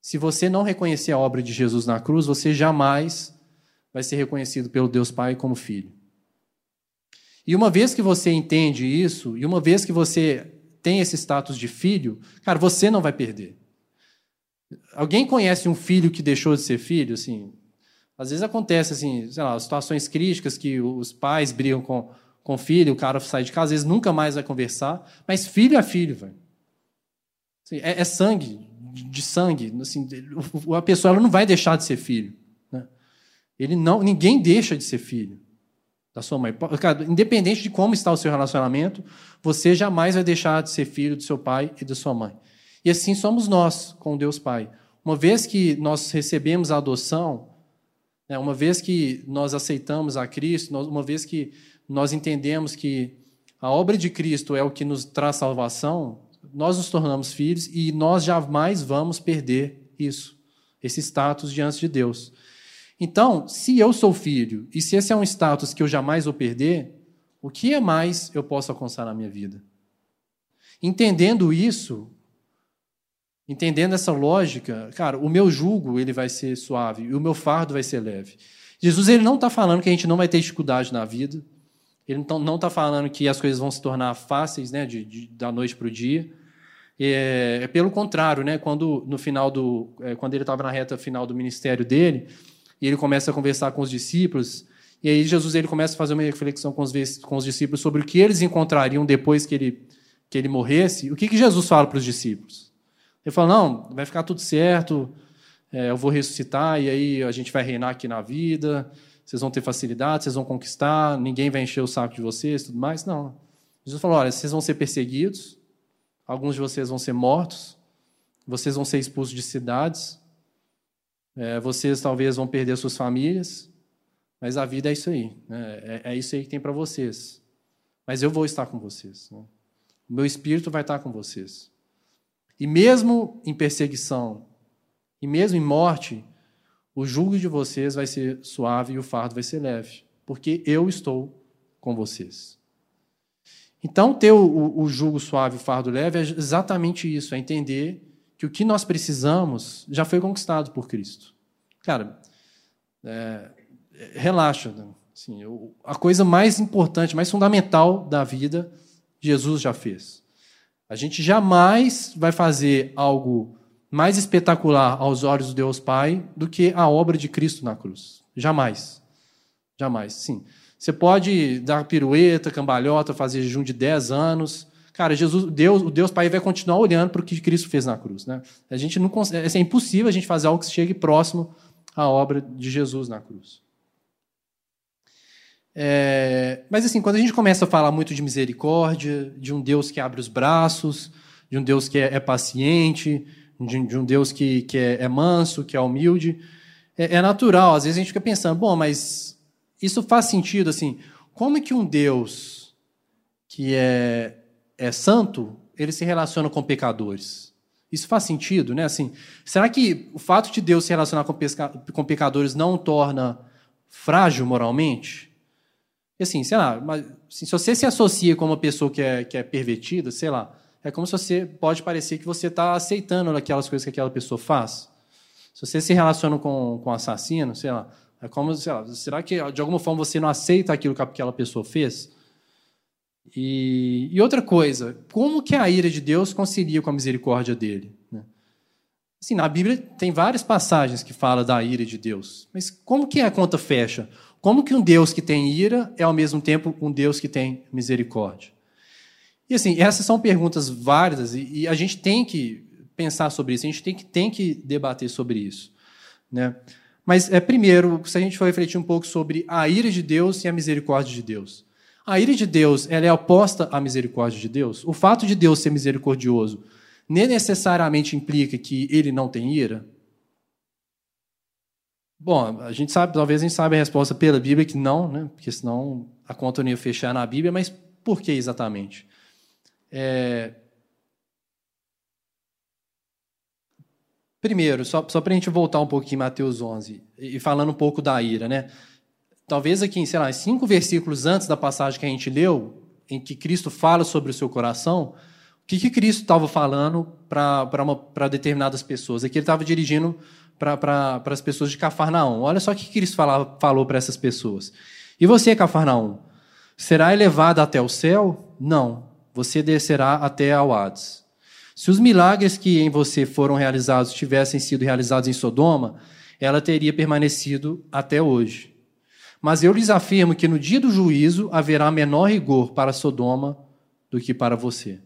Se você não reconhecer a obra de Jesus na cruz, você jamais vai ser reconhecido pelo Deus Pai como filho. E uma vez que você entende isso, e uma vez que você tem esse status de filho, cara, você não vai perder. Alguém conhece um filho que deixou de ser filho? Assim, às vezes acontece assim, sei lá, situações críticas que os pais brigam com, com o filho, o cara sai de casa, às vezes nunca mais vai conversar, mas filho é filho, velho. Assim, é, é, sangue, de sangue. Assim, a pessoa ela não vai deixar de ser filho. Né? Ele não, ninguém deixa de ser filho da sua mãe. Cara, independente de como está o seu relacionamento, você jamais vai deixar de ser filho do seu pai e da sua mãe. E assim somos nós com Deus Pai. Uma vez que nós recebemos a adoção, né, uma vez que nós aceitamos a Cristo, uma vez que nós entendemos que a obra de Cristo é o que nos traz salvação, nós nos tornamos filhos e nós jamais vamos perder isso, esse status diante de Deus. Então, se eu sou filho e se esse é um status que eu jamais vou perder, o que é mais eu posso alcançar na minha vida? Entendendo isso, Entendendo essa lógica, cara, o meu jugo ele vai ser suave e o meu fardo vai ser leve. Jesus ele não está falando que a gente não vai ter dificuldade na vida. Ele não está falando que as coisas vão se tornar fáceis, né, de, de da noite para o dia. É, é, pelo contrário, né, quando no final do, é, quando ele estava na reta final do ministério dele, e ele começa a conversar com os discípulos, e aí Jesus ele começa a fazer uma reflexão com os, com os discípulos sobre o que eles encontrariam depois que ele que ele morresse. O que, que Jesus fala para os discípulos? Ele falou: não, vai ficar tudo certo, é, eu vou ressuscitar e aí a gente vai reinar aqui na vida, vocês vão ter facilidade, vocês vão conquistar, ninguém vai encher o saco de vocês tudo mais. Não. Jesus falou: olha, vocês vão ser perseguidos, alguns de vocês vão ser mortos, vocês vão ser expulsos de cidades, é, vocês talvez vão perder suas famílias, mas a vida é isso aí, né? é, é, isso aí que tem para vocês. Mas eu vou estar com vocês. Né? O meu espírito vai estar com vocês. E mesmo em perseguição, e mesmo em morte, o jugo de vocês vai ser suave e o fardo vai ser leve, porque eu estou com vocês. Então, ter o, o jugo suave e o fardo leve é exatamente isso, é entender que o que nós precisamos já foi conquistado por Cristo. Cara, é, relaxa. Né? Assim, a coisa mais importante, mais fundamental da vida, Jesus já fez. A gente jamais vai fazer algo mais espetacular aos olhos do Deus Pai do que a obra de Cristo na cruz. Jamais. Jamais, sim. Você pode dar pirueta, cambalhota, fazer jejum de 10 anos. Cara, Jesus, Deus, o Deus Pai vai continuar olhando para o que Cristo fez na cruz. Né? A gente não consegue, é impossível a gente fazer algo que chegue próximo à obra de Jesus na cruz. É, mas assim, quando a gente começa a falar muito de misericórdia, de um Deus que abre os braços, de um Deus que é, é paciente, de, de, um Deus que, que é, é, manso, que é humilde, é, é, natural. Às vezes a gente fica pensando, bom, mas isso faz sentido assim? Como é que um Deus que é, é santo, ele se relaciona com pecadores? Isso faz sentido, né? Assim, será que o fato de Deus se relacionar com, com pecadores não o torna frágil moralmente? E assim, sei lá, mas, assim, se você se associa com uma pessoa que é, que é pervertida, sei lá, é como se você pode parecer que você está aceitando aquelas coisas que aquela pessoa faz. Se você se relaciona com, com um assassino, sei lá, é como, sei lá, será que de alguma forma você não aceita aquilo que aquela pessoa fez? E, e outra coisa, como que a ira de Deus concilia com a misericórdia dele? Né? Assim, na Bíblia tem várias passagens que falam da ira de Deus, mas como que a conta fecha? Como que um Deus que tem ira é ao mesmo tempo um Deus que tem misericórdia? E assim, essas são perguntas válidas e, a gente tem que pensar sobre isso, a gente tem que, tem que debater sobre isso. Né? Mas, é, primeiro, se a gente for refletir um pouco sobre a ira de Deus e a misericórdia de Deus. A ira de Deus ela é oposta à misericórdia de Deus? O fato de Deus ser misericordioso nem necessariamente implica que ele não tem ira? Bom, a gente sabe, talvez a gente saiba a resposta pela Bíblia que não, né? porque senão a conta não ia fechar na Bíblia, mas por que exatamente? É... Primeiro, só, só para a gente voltar um pouquinho em Mateus 11, e falando um pouco da ira, né? Talvez aqui, sei lá, cinco versículos antes da passagem que a gente leu, em que Cristo fala sobre o seu coração, que, que Cristo estava falando para determinadas pessoas? Aqui ele estava dirigindo para as pessoas de Cafarnaum. Olha só o que Cristo falava, falou para essas pessoas. E você, Cafarnaum, será elevado até o céu? Não, você descerá até ao Hades. Se os milagres que em você foram realizados tivessem sido realizados em Sodoma, ela teria permanecido até hoje. Mas eu lhes afirmo que no dia do juízo haverá menor rigor para Sodoma do que para você.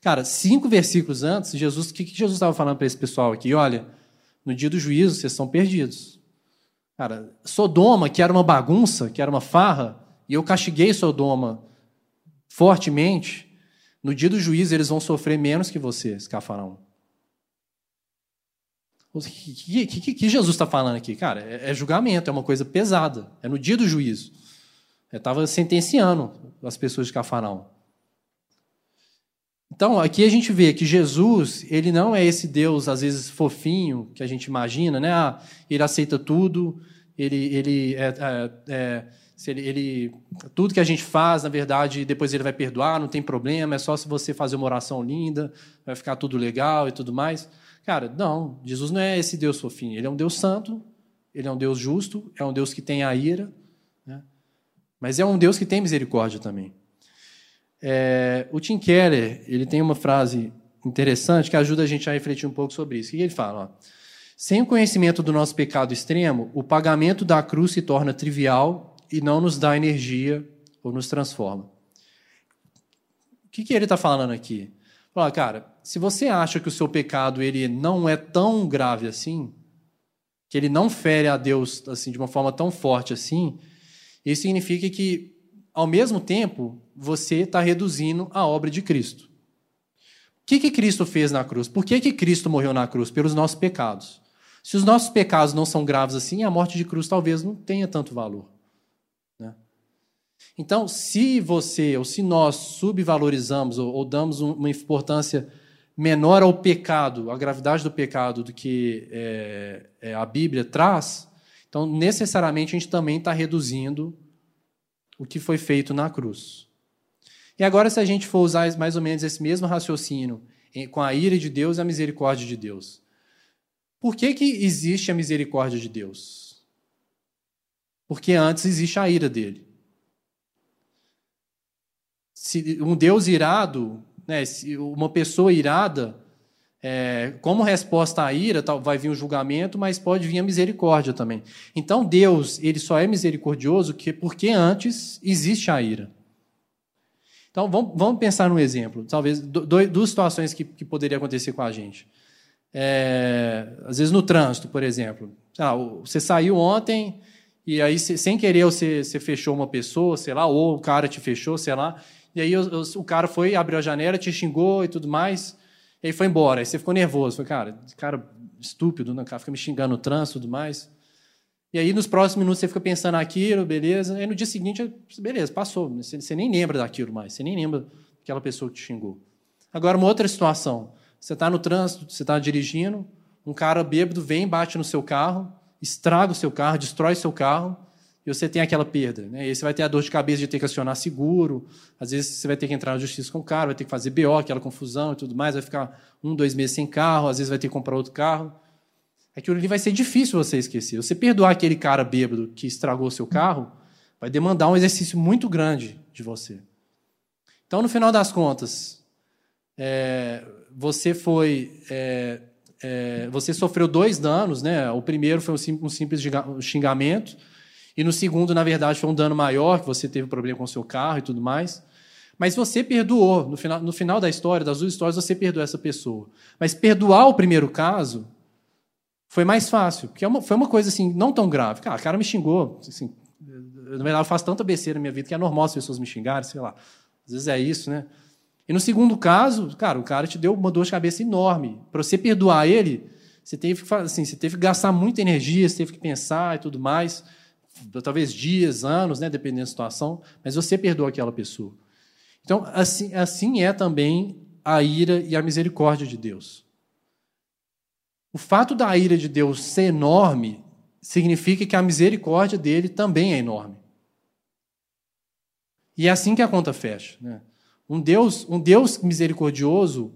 Cara, cinco versículos antes, Jesus, o que Jesus estava falando para esse pessoal aqui? Olha, no dia do juízo vocês estão perdidos. Cara, Sodoma, que era uma bagunça, que era uma farra, e eu castiguei Sodoma fortemente, no dia do juízo eles vão sofrer menos que vocês, Cafarão. O que, que, que, Jesus está falando aqui? Cara, é, é, julgamento, é uma coisa pesada. É no dia do juízo. Ele estava sentenciando as pessoas de Cafarão. Então, aqui a gente vê que Jesus, ele não é esse Deus, às vezes, fofinho, que a gente imagina, né? Ah, ele aceita tudo, ele, ele, é, é, é, ele, ele, tudo que a gente faz, na verdade, depois ele vai perdoar, não tem problema, é só se você fazer uma oração linda, vai ficar tudo legal e tudo mais. Cara, não, Jesus não é esse Deus fofinho, ele é um Deus santo, ele é um Deus justo, é um Deus que tem a ira, né? mas é um Deus que tem misericórdia também. É, o Tim Keller ele tem uma frase interessante que ajuda a gente a refletir um pouco sobre isso. O que ele fala? Ó, Sem o conhecimento do nosso pecado extremo, o pagamento da cruz se torna trivial e não nos dá energia ou nos transforma. O que, que ele está falando aqui? Fala, cara, se você acha que o seu pecado ele não é tão grave assim, que ele não fere a Deus assim de uma forma tão forte assim, isso significa que ao mesmo tempo, você está reduzindo a obra de Cristo. O que, que Cristo fez na cruz? Por que, que Cristo morreu na cruz? Pelos nossos pecados. Se os nossos pecados não são graves assim, a morte de cruz talvez não tenha tanto valor. Né? Então, se você ou se nós subvalorizamos ou, ou damos uma importância menor ao pecado, à gravidade do pecado do que é, é, a Bíblia traz, então necessariamente a gente também está reduzindo o que foi feito na cruz. E agora, se a gente for usar mais ou menos esse mesmo raciocínio com a ira de Deus e a misericórdia de Deus, por que, que existe a misericórdia de Deus? Porque antes existe a ira dele. Se um Deus irado, né, uma pessoa irada, é, como resposta à ira, vai vir o julgamento, mas pode vir a misericórdia também. Então Deus, ele só é misericordioso porque antes existe a ira. Então vamos, vamos pensar num exemplo, talvez duas situações que, que poderia acontecer com a gente. É, às vezes no trânsito, por exemplo. Ah, você saiu ontem e aí sem querer você, você fechou uma pessoa, sei lá, ou o cara te fechou, sei lá, e aí o, o cara foi, abriu a janela, te xingou e tudo mais. E aí foi embora. Aí você ficou nervoso. Foi, cara, cara estúpido, né? cara fica me xingando no trânsito e tudo mais. E aí, nos próximos minutos, você fica pensando naquilo, beleza. Aí, no dia seguinte, beleza, passou. Você, você nem lembra daquilo mais. Você nem lembra daquela pessoa que te xingou. Agora, uma outra situação. Você está no trânsito, você está dirigindo, um cara bêbado vem, bate no seu carro, estraga o seu carro, destrói seu carro, e você tem aquela perda. Né? E aí você vai ter a dor de cabeça de ter que acionar seguro, às vezes você vai ter que entrar na justiça com o carro, vai ter que fazer BO, aquela confusão e tudo mais, vai ficar um, dois meses sem carro, às vezes vai ter que comprar outro carro. Aquilo ali vai ser difícil você esquecer. Você perdoar aquele cara bêbado que estragou seu carro, vai demandar um exercício muito grande de você. Então, no final das contas, é, você foi. É, é, você sofreu dois danos, né? O primeiro foi um simples xingamento, e no segundo, na verdade, foi um dano maior, que você teve problema com o seu carro e tudo mais. Mas você perdoou, no final, no final da história, das duas histórias, você perdoou essa pessoa. Mas perdoar o primeiro caso foi mais fácil, porque é foi uma coisa assim, não tão grave. Cara, o cara me xingou. Assim, na verdade, eu faço tanta besteira na minha vida que é normal as pessoas me xingarem, sei lá. Às vezes é isso, né? E no segundo caso, cara, o cara te deu uma dor de cabeça enorme. Para você perdoar ele, você teve que assim, você teve que gastar muita energia, você teve que pensar e tudo mais, talvez dias, anos, né, dependendo da situação, mas você perdoou aquela pessoa. Então, assim, assim é também a ira e a misericórdia de Deus. O fato da ira de Deus ser enorme significa que a misericórdia dele também é enorme. E é assim que a conta fecha. Né? Um Deus, um Deus misericordioso,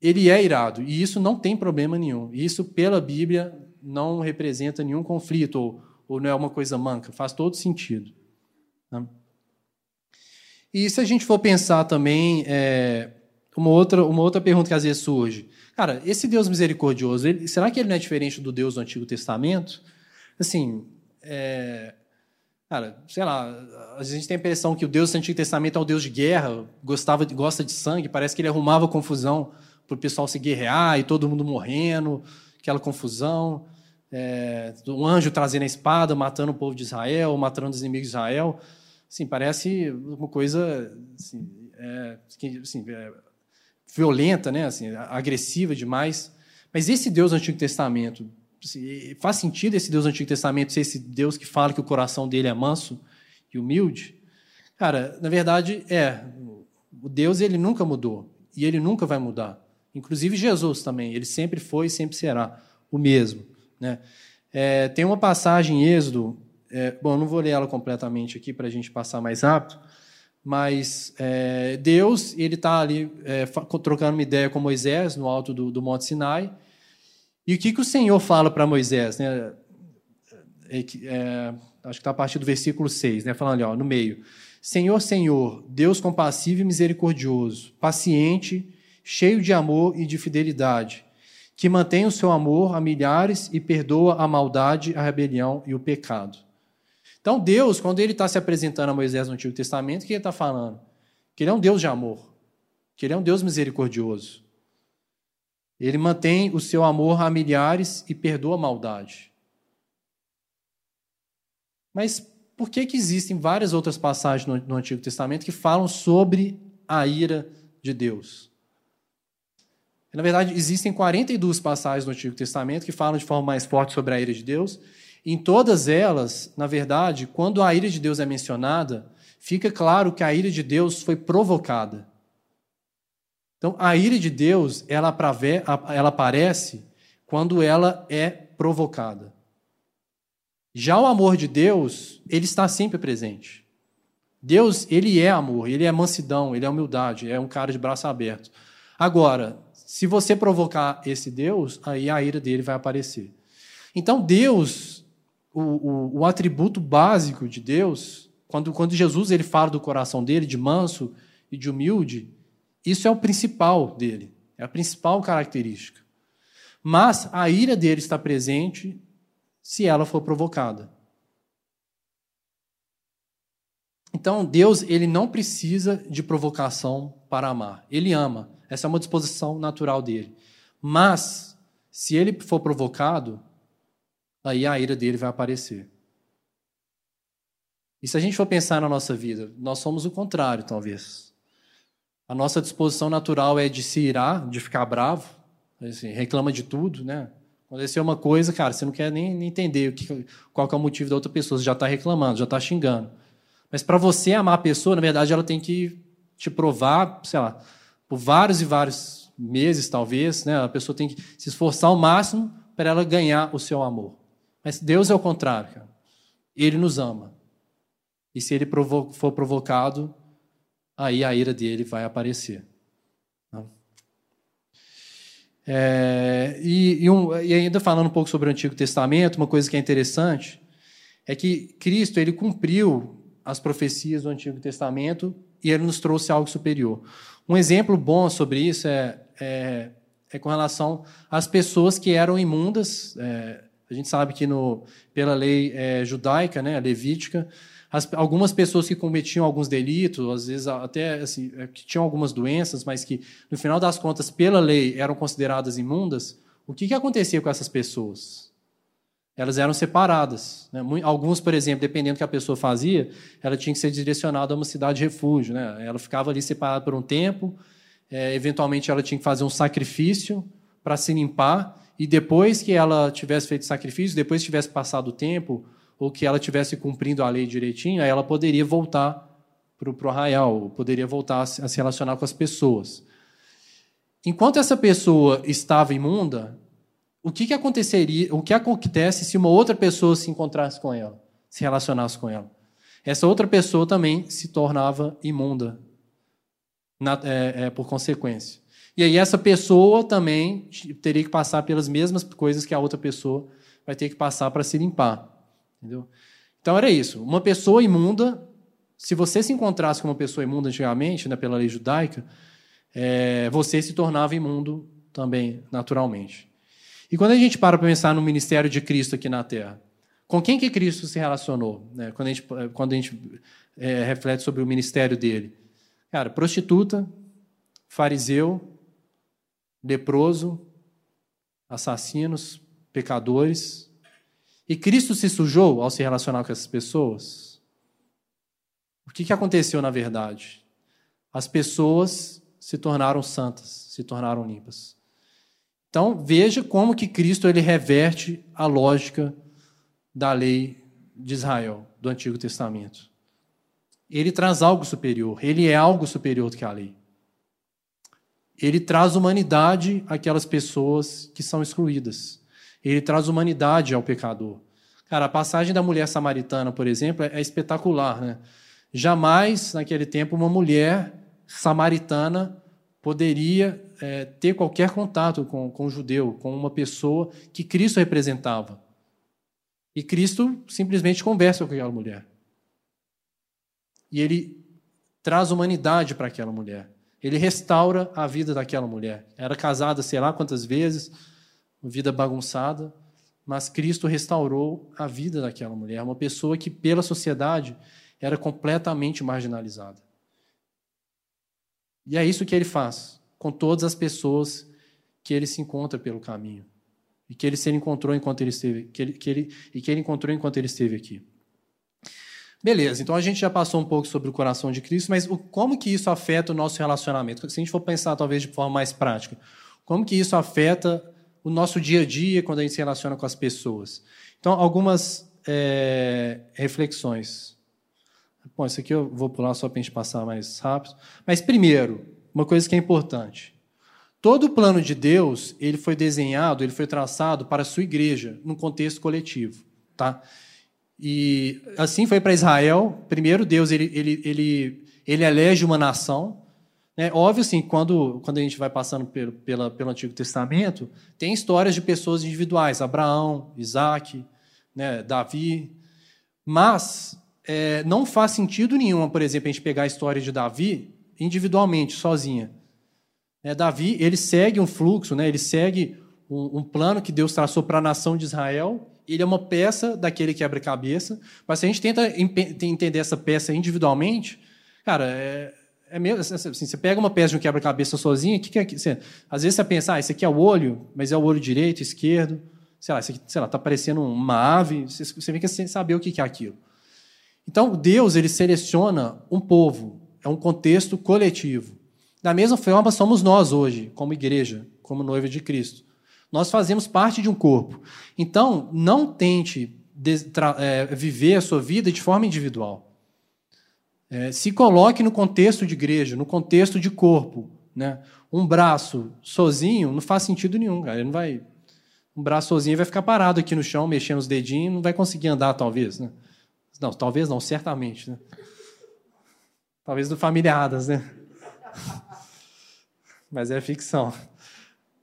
ele é irado e isso não tem problema nenhum. Isso pela Bíblia não representa nenhum conflito ou, ou não é uma coisa manca. Faz todo sentido. Né? E se a gente for pensar também, é, uma, outra, uma outra pergunta que às vezes surge. Cara, esse Deus misericordioso, ele, será que ele não é diferente do Deus do Antigo Testamento? Assim, é, cara, sei lá, a gente tem a impressão que o Deus do Antigo Testamento é um Deus de guerra, gostava, gosta de sangue, parece que ele arrumava confusão para o pessoal se guerrear e todo mundo morrendo, aquela confusão. É, um anjo trazendo a espada, matando o povo de Israel, matando os inimigos de Israel. Assim, parece uma coisa assim, é, assim, é, violenta, né? assim, agressiva demais. Mas esse Deus do Antigo Testamento, assim, faz sentido esse Deus do Antigo Testamento ser esse Deus que fala que o coração dele é manso e humilde? Cara, na verdade, é. O Deus ele nunca mudou e ele nunca vai mudar. Inclusive Jesus também, ele sempre foi e sempre será o mesmo. Né? É, tem uma passagem em Êxodo é, bom, eu não vou ler ela completamente aqui para a gente passar mais rápido, mas é, Deus ele está ali é, trocando uma ideia com Moisés no alto do, do Monte Sinai. E o que, que o Senhor fala para Moisés? Né? É, é, acho que está a partir do versículo 6, né? falando ali, ó, no meio. Senhor, Senhor, Deus compassivo e misericordioso, paciente, cheio de amor e de fidelidade, que mantém o seu amor a milhares e perdoa a maldade, a rebelião e o pecado. Então, Deus, quando ele está se apresentando a Moisés no Antigo Testamento, o que ele está falando? Que ele é um Deus de amor, que ele é um Deus misericordioso. Ele mantém o seu amor a milhares e perdoa a maldade. Mas por que, que existem várias outras passagens no, no Antigo Testamento que falam sobre a ira de Deus? Na verdade, existem 42 passagens no Antigo Testamento que falam de forma mais forte sobre a ira de Deus, em todas elas, na verdade, quando a ira de Deus é mencionada, fica claro que a ira de Deus foi provocada. Então, a ira de Deus, ela, ela aparece quando ela é provocada. Já o amor de Deus, ele está sempre presente. Deus, ele é amor, ele é mansidão, ele é humildade, é um cara de braço aberto. Agora, se você provocar esse Deus, aí a ira dele vai aparecer. Então, Deus, o, o, o, atributo básico de Deus, quando, quando Jesus ele fala do coração dele, de manso e de humilde, isso é o principal dele, é a principal característica. Mas a ira dele está presente se ela for provocada. Então, Deus ele não precisa de provocação para amar. Ele ama. Essa é uma disposição natural dele. Mas, se ele for provocado, aí a ira dele vai aparecer. E se a gente for pensar na nossa vida, nós somos o contrário, talvez. A nossa disposição natural é de se irar, de ficar bravo, assim, reclama de tudo, né? Aconteceu uma coisa, cara, você não quer nem, nem entender o que, qual que é o motivo da outra pessoa, você já está reclamando, já está xingando. Mas para você amar a pessoa, na verdade, ela tem que te provar, sei lá, por vários e vários meses, talvez, né? A pessoa tem que se esforçar ao máximo para ela ganhar o seu amor. Mas Deus é o contrário. Cara. Ele nos ama. E se ele provo for provocado, aí a ira dele vai aparecer. Tá? É, e, e, um, e, ainda falando um pouco sobre o Antigo Testamento, uma coisa que é interessante é que Cristo ele cumpriu as profecias do Antigo Testamento e ele nos trouxe algo superior. Um exemplo bom sobre isso é, é, é com relação às pessoas que eram imundas, é, a gente sabe que no, pela lei é, judaica, né, levítica, As, algumas pessoas que cometiam alguns delitos, às vezes até assim, é, que tinham algumas doenças, mas que, no final das contas, pela lei, eram consideradas imundas, o que, que acontecia com essas pessoas? Elas eram separadas. Né? Alguns, por exemplo, dependendo do que a pessoa fazia, ela tinha que ser direcionada a uma cidade de refúgio. Né? Ela ficava ali separada por um tempo, é, eventualmente ela tinha que fazer um sacrifício para se limpar, e depois que ela tivesse feito sacrifício, depois que tivesse passado o tempo, ou que ela tivesse cumprindo a lei direitinho, aí ela poderia voltar para o arraial, poderia voltar a se relacionar com as pessoas. Enquanto essa pessoa estava imunda, o que, que aconteceria, o que acontece se uma outra pessoa se encontrasse com ela, se relacionasse com ela? Essa outra pessoa também se tornava imunda, na, é, é, por consequência. E aí essa pessoa também teria que passar pelas mesmas coisas que a outra pessoa vai ter que passar para se limpar. Entendeu? Então era isso. Uma pessoa imunda, se você se encontrasse com uma pessoa imunda antigamente, né, pela lei judaica, é, você se tornava imundo também, naturalmente. E quando a gente para para pensar no ministério de Cristo aqui na Terra, com quem que Cristo se relacionou? Né? Quando a gente, quando a gente é, reflete sobre o ministério dele. Cara, prostituta, fariseu, leproso, assassinos, pecadores, e Cristo se sujou ao se relacionar com essas pessoas? O que, que aconteceu na verdade? As pessoas se tornaram santas, se tornaram limpas. Então, veja como que Cristo ele reverte a lógica da lei de Israel, do Antigo Testamento. Ele traz algo superior, ele é algo superior do que a lei. Ele traz humanidade àquelas pessoas que são excluídas. Ele traz humanidade ao pecador. Cara, a passagem da mulher samaritana, por exemplo, é espetacular. Né? Jamais, naquele tempo, uma mulher samaritana poderia é, ter qualquer contato com, com um judeu, com uma pessoa que Cristo representava. E Cristo simplesmente conversa com aquela mulher. E ele traz humanidade para aquela mulher. Ele restaura a vida daquela mulher. Era casada sei lá quantas vezes, vida bagunçada, mas Cristo restaurou a vida daquela mulher, uma pessoa que pela sociedade era completamente marginalizada. E é isso que ele faz com todas as pessoas que ele se encontra pelo caminho e que ele se encontrou enquanto ele esteve, que ele, que ele, e que ele encontrou enquanto ele esteve aqui. Beleza, então a gente já passou um pouco sobre o coração de Cristo, mas o, como que isso afeta o nosso relacionamento? Se a gente for pensar talvez de forma mais prática, como que isso afeta o nosso dia a dia quando a gente se relaciona com as pessoas. Então, algumas é, reflexões. Bom, isso aqui eu vou pular só para a gente passar mais rápido. Mas, primeiro, uma coisa que é importante. Todo o plano de Deus, ele foi desenhado, ele foi traçado para a sua igreja, num contexto coletivo. Tá? E assim foi para Israel. Primeiro, Deus ele, ele, ele, ele elege uma nação, é óbvio, assim, quando, quando a gente vai passando pelo, pela, pelo Antigo Testamento, tem histórias de pessoas individuais, Abraão, Isaac, né, Davi, mas é, não faz sentido nenhum, por exemplo, a gente pegar a história de Davi individualmente, sozinha. É, Davi, ele segue um fluxo, né, ele segue um, um plano que Deus traçou para a nação de Israel, ele é uma peça daquele quebra-cabeça, mas se a gente tenta entender essa peça individualmente, cara, é, é mesmo, assim, assim, você pega uma peça de um quebra-cabeça sozinha, que, que é, você, às vezes você pensa, ah, esse aqui é o olho, mas é o olho direito, esquerdo, sei lá, isso aqui, está parecendo uma ave, você, você fica sem saber o que, que é aquilo. Então, Deus, ele seleciona um povo, é um contexto coletivo. Da mesma forma, somos nós hoje, como igreja, como noiva de Cristo. Nós fazemos parte de um corpo. Então, não tente é, viver a sua vida de forma individual. É, se coloque no contexto de igreja, no contexto de corpo. Né? Um braço sozinho não faz sentido nenhum, cara. Ele não vai. Um braço sozinho vai ficar parado aqui no chão, mexendo os dedinhos, não vai conseguir andar, talvez. Né? Não, talvez não, certamente. Né? Talvez do familiadas, né? Mas é ficção.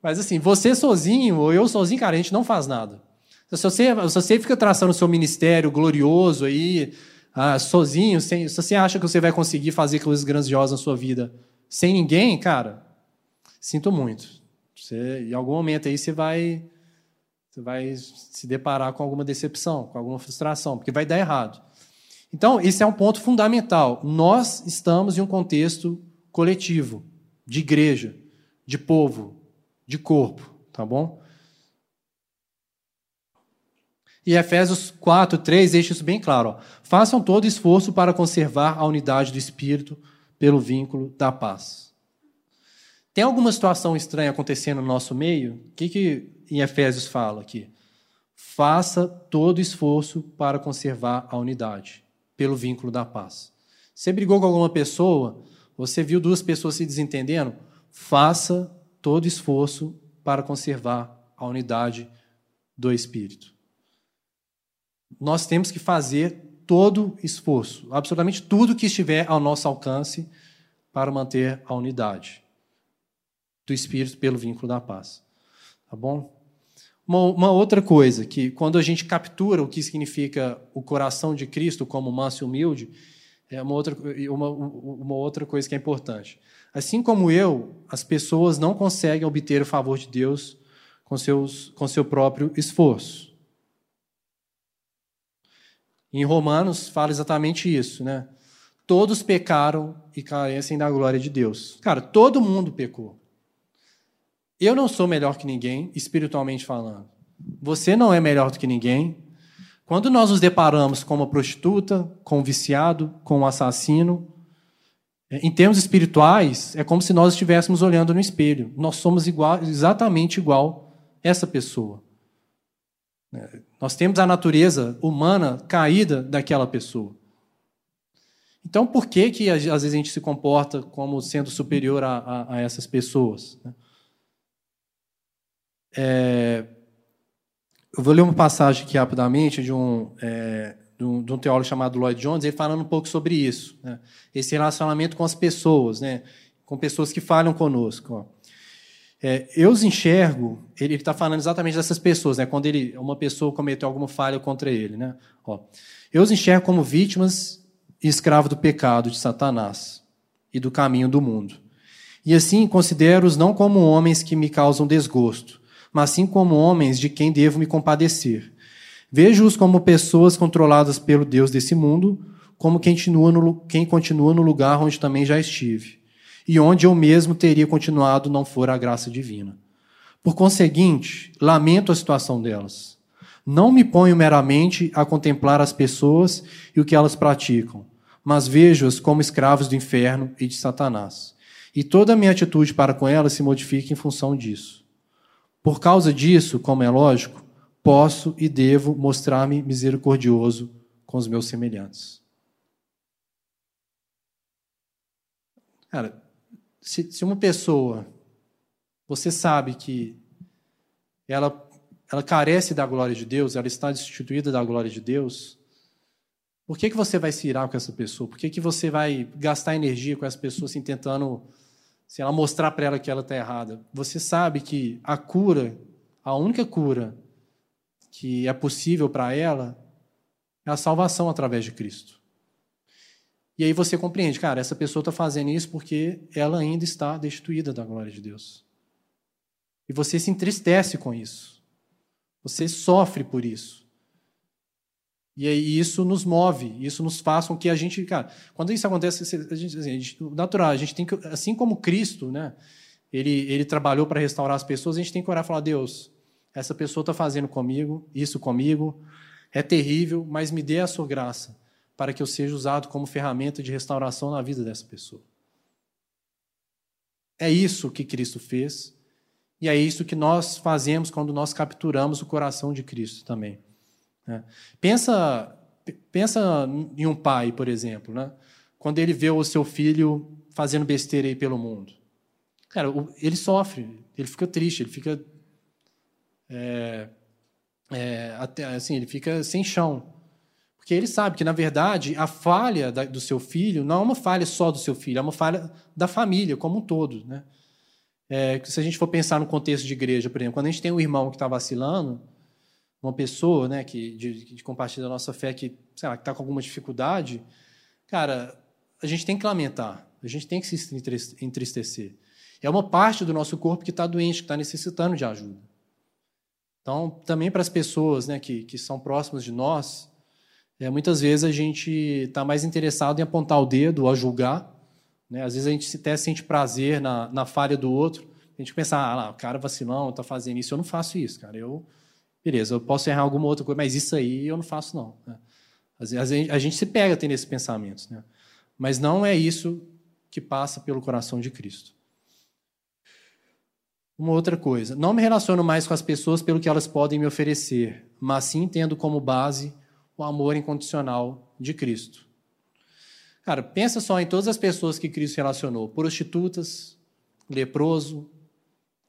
Mas assim, você sozinho, ou eu sozinho, cara, a gente não faz nada. Se você, se você fica traçando o seu ministério glorioso aí, ah, sozinho, sem, se você acha que você vai conseguir fazer coisas grandiosas na sua vida sem ninguém, cara, sinto muito. Você, em algum momento aí você vai, você vai se deparar com alguma decepção, com alguma frustração, porque vai dar errado. Então, esse é um ponto fundamental. Nós estamos em um contexto coletivo, de igreja, de povo, de corpo, tá bom? E Efésios 4, 3 deixa isso bem claro. Ó. Façam todo esforço para conservar a unidade do Espírito pelo vínculo da paz. Tem alguma situação estranha acontecendo no nosso meio? O que, que em Efésios fala aqui? Faça todo esforço para conservar a unidade pelo vínculo da paz. Você brigou com alguma pessoa, você viu duas pessoas se desentendendo? Faça todo esforço para conservar a unidade do Espírito nós temos que fazer todo esforço, absolutamente tudo que estiver ao nosso alcance para manter a unidade do Espírito pelo vínculo da paz. Tá bom? Uma, uma, outra coisa, que quando a gente captura o que significa o coração de Cristo como manso e humilde, é uma outra, uma, uma outra coisa que é importante. Assim como eu, as pessoas não conseguem obter o favor de Deus com, seus, com seu próprio esforço. Em Romanos fala exatamente isso, né? Todos pecaram e carecem da glória de Deus. Cara, todo mundo pecou. Eu não sou melhor que ninguém, espiritualmente falando. Você não é melhor do que ninguém. Quando nós nos deparamos com uma prostituta, com um viciado, com um assassino, em termos espirituais, é como se nós estivéssemos olhando no espelho. Nós somos igual, exatamente igual essa pessoa. Nós temos a natureza humana caída daquela pessoa. Então, por que, que às vezes a gente se comporta como sendo superior a, a, a essas pessoas? Né? É, eu vou ler uma passagem aqui rapidamente de um, é, de um, de um, teólogo chamado Lloyd Jones, ele falando um pouco sobre isso, né? esse relacionamento com as pessoas, né? com pessoas que falham conosco. É, eu os enxergo, ele está falando exatamente dessas pessoas, né? quando ele, uma pessoa cometeu alguma falha contra ele. Né? Ó, eu os enxergo como vítimas e escravos do pecado de Satanás e do caminho do mundo. E assim considero-os não como homens que me causam desgosto, mas sim como homens de quem devo me compadecer. Vejo-os como pessoas controladas pelo Deus desse mundo, como quem continua, no, quem continua no lugar onde também já estive e onde eu mesmo teria continuado não for a graça divina. Por conseguinte, lamento a situação delas. Não me ponho meramente a contemplar as pessoas e o que elas praticam, mas vejo-as como escravos do inferno e de Satanás. E toda a minha atitude para com elas se modifica em função disso. Por causa disso, como é lógico, posso e devo mostrar-me misericordioso com os meus semelhantes. Cara, se, se uma pessoa, você sabe que ela, ela carece da glória de Deus, ela está destituída da glória de Deus, por que, que você vai se irar com essa pessoa? Por que, que você vai gastar energia com essa pessoa assim, tentando sei lá, mostrar para ela que ela está errada? Você sabe que a cura, a única cura que é possível para ela é a salvação através de Cristo. E aí você compreende, cara, essa pessoa está fazendo isso porque ela ainda está destituída da glória de Deus. E você se entristece com isso. Você sofre por isso. E aí isso nos move, isso nos faz com que a gente, cara, quando isso acontece, a gente, assim, a gente, natural, a gente tem que, assim como Cristo, né, ele, ele trabalhou para restaurar as pessoas, a gente tem que orar e falar, Deus, essa pessoa está fazendo comigo, isso comigo, é terrível, mas me dê a sua graça para que eu seja usado como ferramenta de restauração na vida dessa pessoa. É isso que Cristo fez, e é isso que nós fazemos quando nós capturamos o coração de Cristo também. Né? Pensa, pensa em um pai, por exemplo, né? quando ele vê o seu filho fazendo besteira aí pelo mundo. Cara, ele sofre, ele fica triste, ele fica. É, é, até, assim, ele fica sem chão. Porque ele sabe que, na verdade, a falha do seu filho não é uma falha só do seu filho, é uma falha da família como um todo. Né? É, se a gente for pensar no contexto de igreja, por exemplo, quando a gente tem um irmão que está vacilando, uma pessoa né, que, de, de compartilhar a nossa fé que está com alguma dificuldade, cara, a gente tem que lamentar, a gente tem que se entristecer. É uma parte do nosso corpo que está doente, que está necessitando de ajuda. Então, também para as pessoas né, que, que são próximas de nós, É, muitas vezes a gente está mais interessado em apontar o dedo, a julgar. Né? Às vezes a gente até sente prazer na, na falha do outro. A gente pensa, ah, lá, o cara vacilão, está fazendo isso. Eu não faço isso, cara. Eu, beleza, eu posso errar alguma outra coisa, mas isso aí eu não faço, não. Né? Às vezes a gente se pega tendo esses pensamentos. Né? Mas não é isso que passa pelo coração de Cristo. Uma outra coisa, não me relaciono mais com as pessoas pelo que elas podem me oferecer, mas sim tendo como base o amor incondicional de Cristo. Cara, pensa só em todas as pessoas que Cristo relacionou: prostitutas, leproso,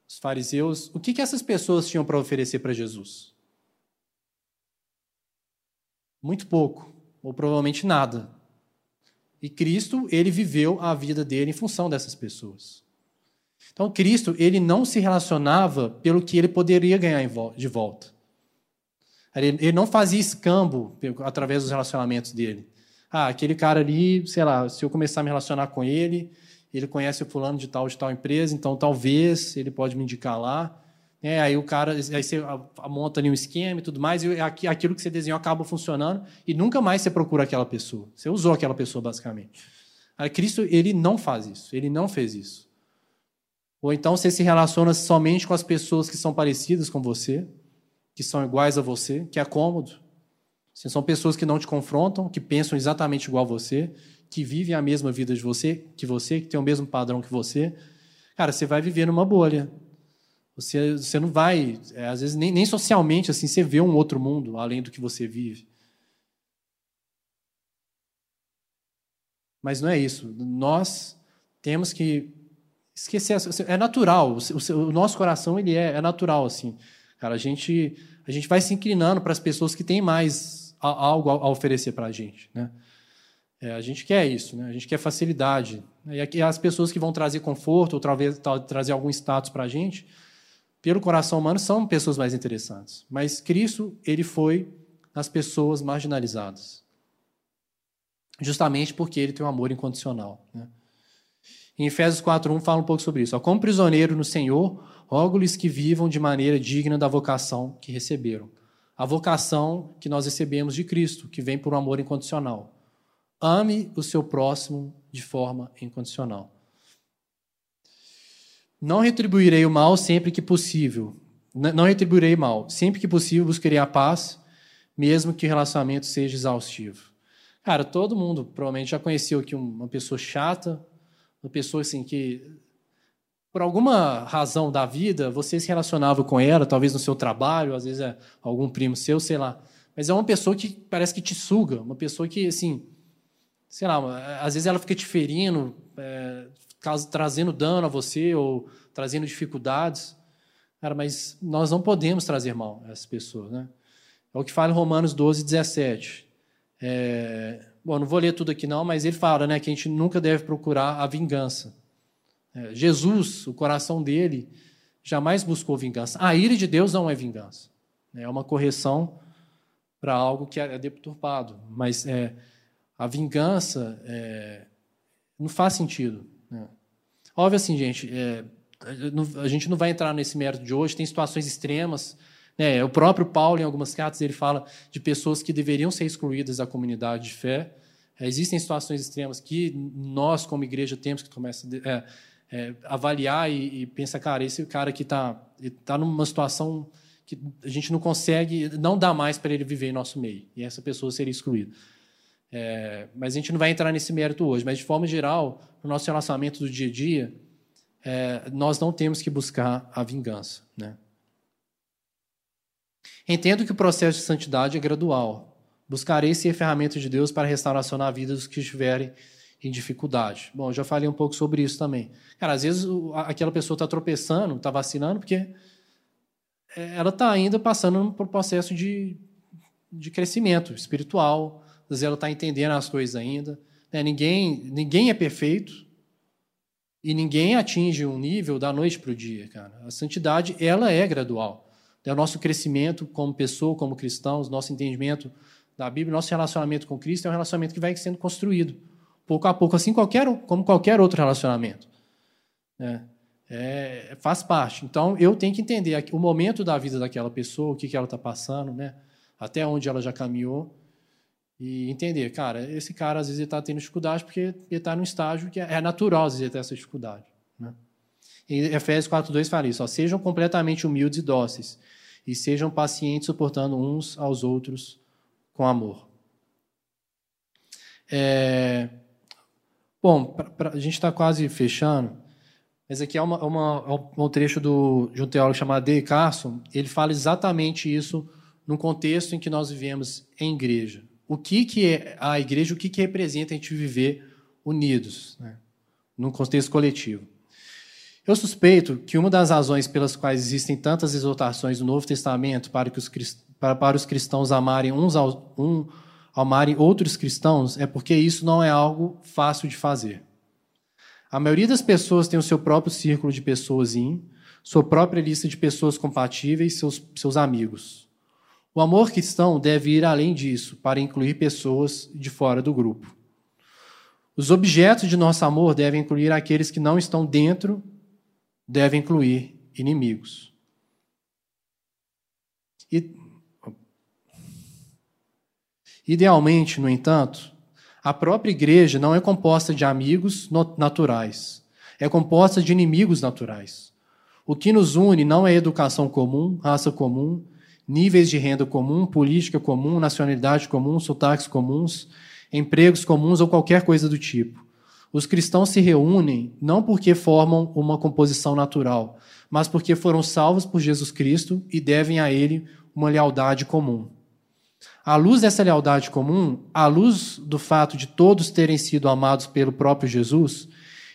os fariseus. O que, que essas pessoas tinham para oferecer para Jesus? Muito pouco, ou provavelmente nada. E Cristo, ele viveu a vida dele em função dessas pessoas. Então, Cristo, ele não se relacionava pelo que ele poderia ganhar de volta. Ele não fazia escambo através dos relacionamentos dele. Ah, aquele cara ali, sei lá, se eu começar a me relacionar com ele, ele conhece o fulano de tal de tal empresa, então talvez ele pode me indicar lá. É, aí o cara, aí você monta ali um esquema e tudo mais, e aquilo que você desenhou acaba funcionando, e nunca mais você procura aquela pessoa. Você usou aquela pessoa, basicamente. Aí Cristo, ele não faz isso, ele não fez isso. Ou então você se relaciona somente com as pessoas que são parecidas com você, que são iguais a você, que é cômodo. Assim, são pessoas que não te confrontam, que pensam exatamente igual a você, que vivem a mesma vida de você, que você, que tem o mesmo padrão que você. Cara, você vai viver numa bolha. Você, você não vai, é, às vezes, nem, nem socialmente, assim, você vê um outro mundo além do que você vive. Mas não é isso. Nós temos que esquecer. É natural. O, nosso coração ele é, é natural assim. Cara, a gente, a gente vai se inclinando para as pessoas que têm mais algo a oferecer para a gente. Né? É, a gente quer isso, né? a gente quer facilidade. E aqui, as pessoas que vão trazer conforto ou talvez trazer algum status para a gente, pelo coração humano, são pessoas mais interessantes. Mas Cristo, ele foi nas pessoas marginalizadas. Justamente porque ele tem um amor incondicional. Né? Em Efésios 4.1 fala um pouco sobre isso. Como prisioneiro no Senhor, rogo-lhes que vivam de maneira digna da vocação que receberam. A vocação que nós recebemos de Cristo, que vem por um amor incondicional. Ame o seu próximo de forma incondicional. Não retribuirei o mal sempre que possível. Não retribuirei mal. Sempre que possível buscarei a paz, mesmo que o relacionamento seja exaustivo. Cara, todo mundo provavelmente já conheceu aqui uma pessoa chata, uma pessoa assim que por alguma razão da vida, você se relacionava com ela, talvez no seu trabalho, às vezes é algum primo seu, sei lá. Mas é uma pessoa que parece que te suga, uma pessoa que, assim, sei lá, às vezes ela fica te ferindo, é, trazendo dano a você ou trazendo dificuldades. Cara, mas nós não podemos trazer mal a essas pessoas, né? É o que fala em Romanos 12, 17. É, bom, não vou ler tudo aqui não, mas ele fala né, que a gente nunca deve procurar a vingança é, Jesus, o coração dele, jamais buscou vingança. A ira de Deus não é vingança. É uma correção para algo que é deturpado. Mas é, a vingança é, não faz sentido. Né? Óbvio assim, gente, é, a gente não vai entrar nesse mérito de hoje, tem situações extremas. Né? O próprio Paulo, em algumas cartas, ele fala de pessoas que deveriam ser excluídas da comunidade de fé. É, existem situações extremas que nós, como igreja, temos que começar é, é, avaliar e, e pensar, cara, esse cara aqui está tá numa situação que a gente não consegue, não dá mais para ele viver em nosso meio, e essa pessoa seria excluída. É, mas a gente não vai entrar nesse mérito hoje, mas de forma geral, no nosso relacionamento do dia a dia, é, nós não temos que buscar a vingança. Né? Entendo que o processo de santidade é gradual. Buscarei ser ferramenta de Deus para restauração na vida dos que estiverem em dificuldade. Bom, já falei um pouco sobre isso também. Cara, às vezes aquela pessoa está tropeçando, está vacinando, porque é, ela está ainda passando por um processo de, de crescimento espiritual. Vezes ela está entendendo as coisas ainda. Né? Ninguém, ninguém é perfeito e ninguém atinge um nível da noite para o dia, cara. A santidade, ela é gradual. É o nosso crescimento como pessoa, como cristãos, nosso entendimento da Bíblia, nosso relacionamento com Cristo é um relacionamento que vai sendo construído pouco a pouco, assim qualquer, como qualquer outro relacionamento. É, é, faz parte. Então, eu tenho que entender o momento da vida daquela pessoa, o que, que ela está passando, né? até onde ela já caminhou. E entender, cara, esse cara às vezes ele está tendo dificuldade porque ele está num estágio que é natural às vezes ele ter essa dificuldade. Né? E Efésios 4.2 fala isso, ó, sejam completamente humildes e dóceis, e sejam pacientes, suportando uns aos outros com amor. É... Bom, pra, pra, a gente está quase fechando, mas aqui é uma, uma, um trecho do, de um teólogo chamado D. Carson. Ele fala exatamente isso no contexto em que nós vivemos em igreja. O que, que é a igreja, o que, que representa a gente viver unidos, né? num contexto coletivo. Eu suspeito que uma das razões pelas quais existem tantas exortações no Novo Testamento para que os, para, para os cristãos amarem uns aos, um, amarem outros cristãos é porque isso não é algo fácil de fazer. A maioria das pessoas tem o seu próprio círculo de pessoas in, sua própria lista de pessoas compatíveis, seus, seus amigos. O amor cristão deve ir além disso, para incluir pessoas de fora do grupo. Os objetos de nosso amor devem incluir aqueles que não estão dentro deve incluir inimigos. E, idealmente, no entanto, a própria igreja não é composta de amigos naturais, é composta de inimigos naturais. O que nos une não é educação comum, raça comum, níveis de renda comum, política comum, nacionalidade comum, sotaques comuns, empregos comuns ou qualquer coisa do tipo. Os cristãos se reúnem não porque formam uma composição natural, mas porque foram salvos por Jesus Cristo e devem a Ele uma lealdade comum. À luz dessa lealdade comum, à luz do fato de todos terem sido amados pelo próprio Jesus,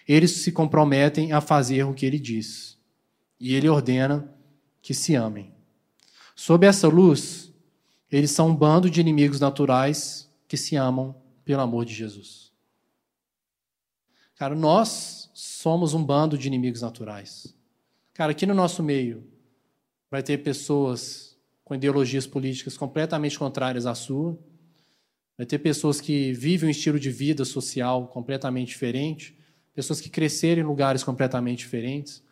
eles se comprometem a fazer o que ele diz. E ele ordena que se amem. Sob essa luz, eles são um bando de inimigos naturais que se amam pelo amor de Jesus. Cara, nós somos um bando de inimigos naturais. Cara, aqui no nosso meio vai ter pessoas com ideologias políticas completamente contrárias à sua. Vai ter pessoas que vivem um estilo de vida social completamente diferente, pessoas que cresceram em lugares completamente diferentes,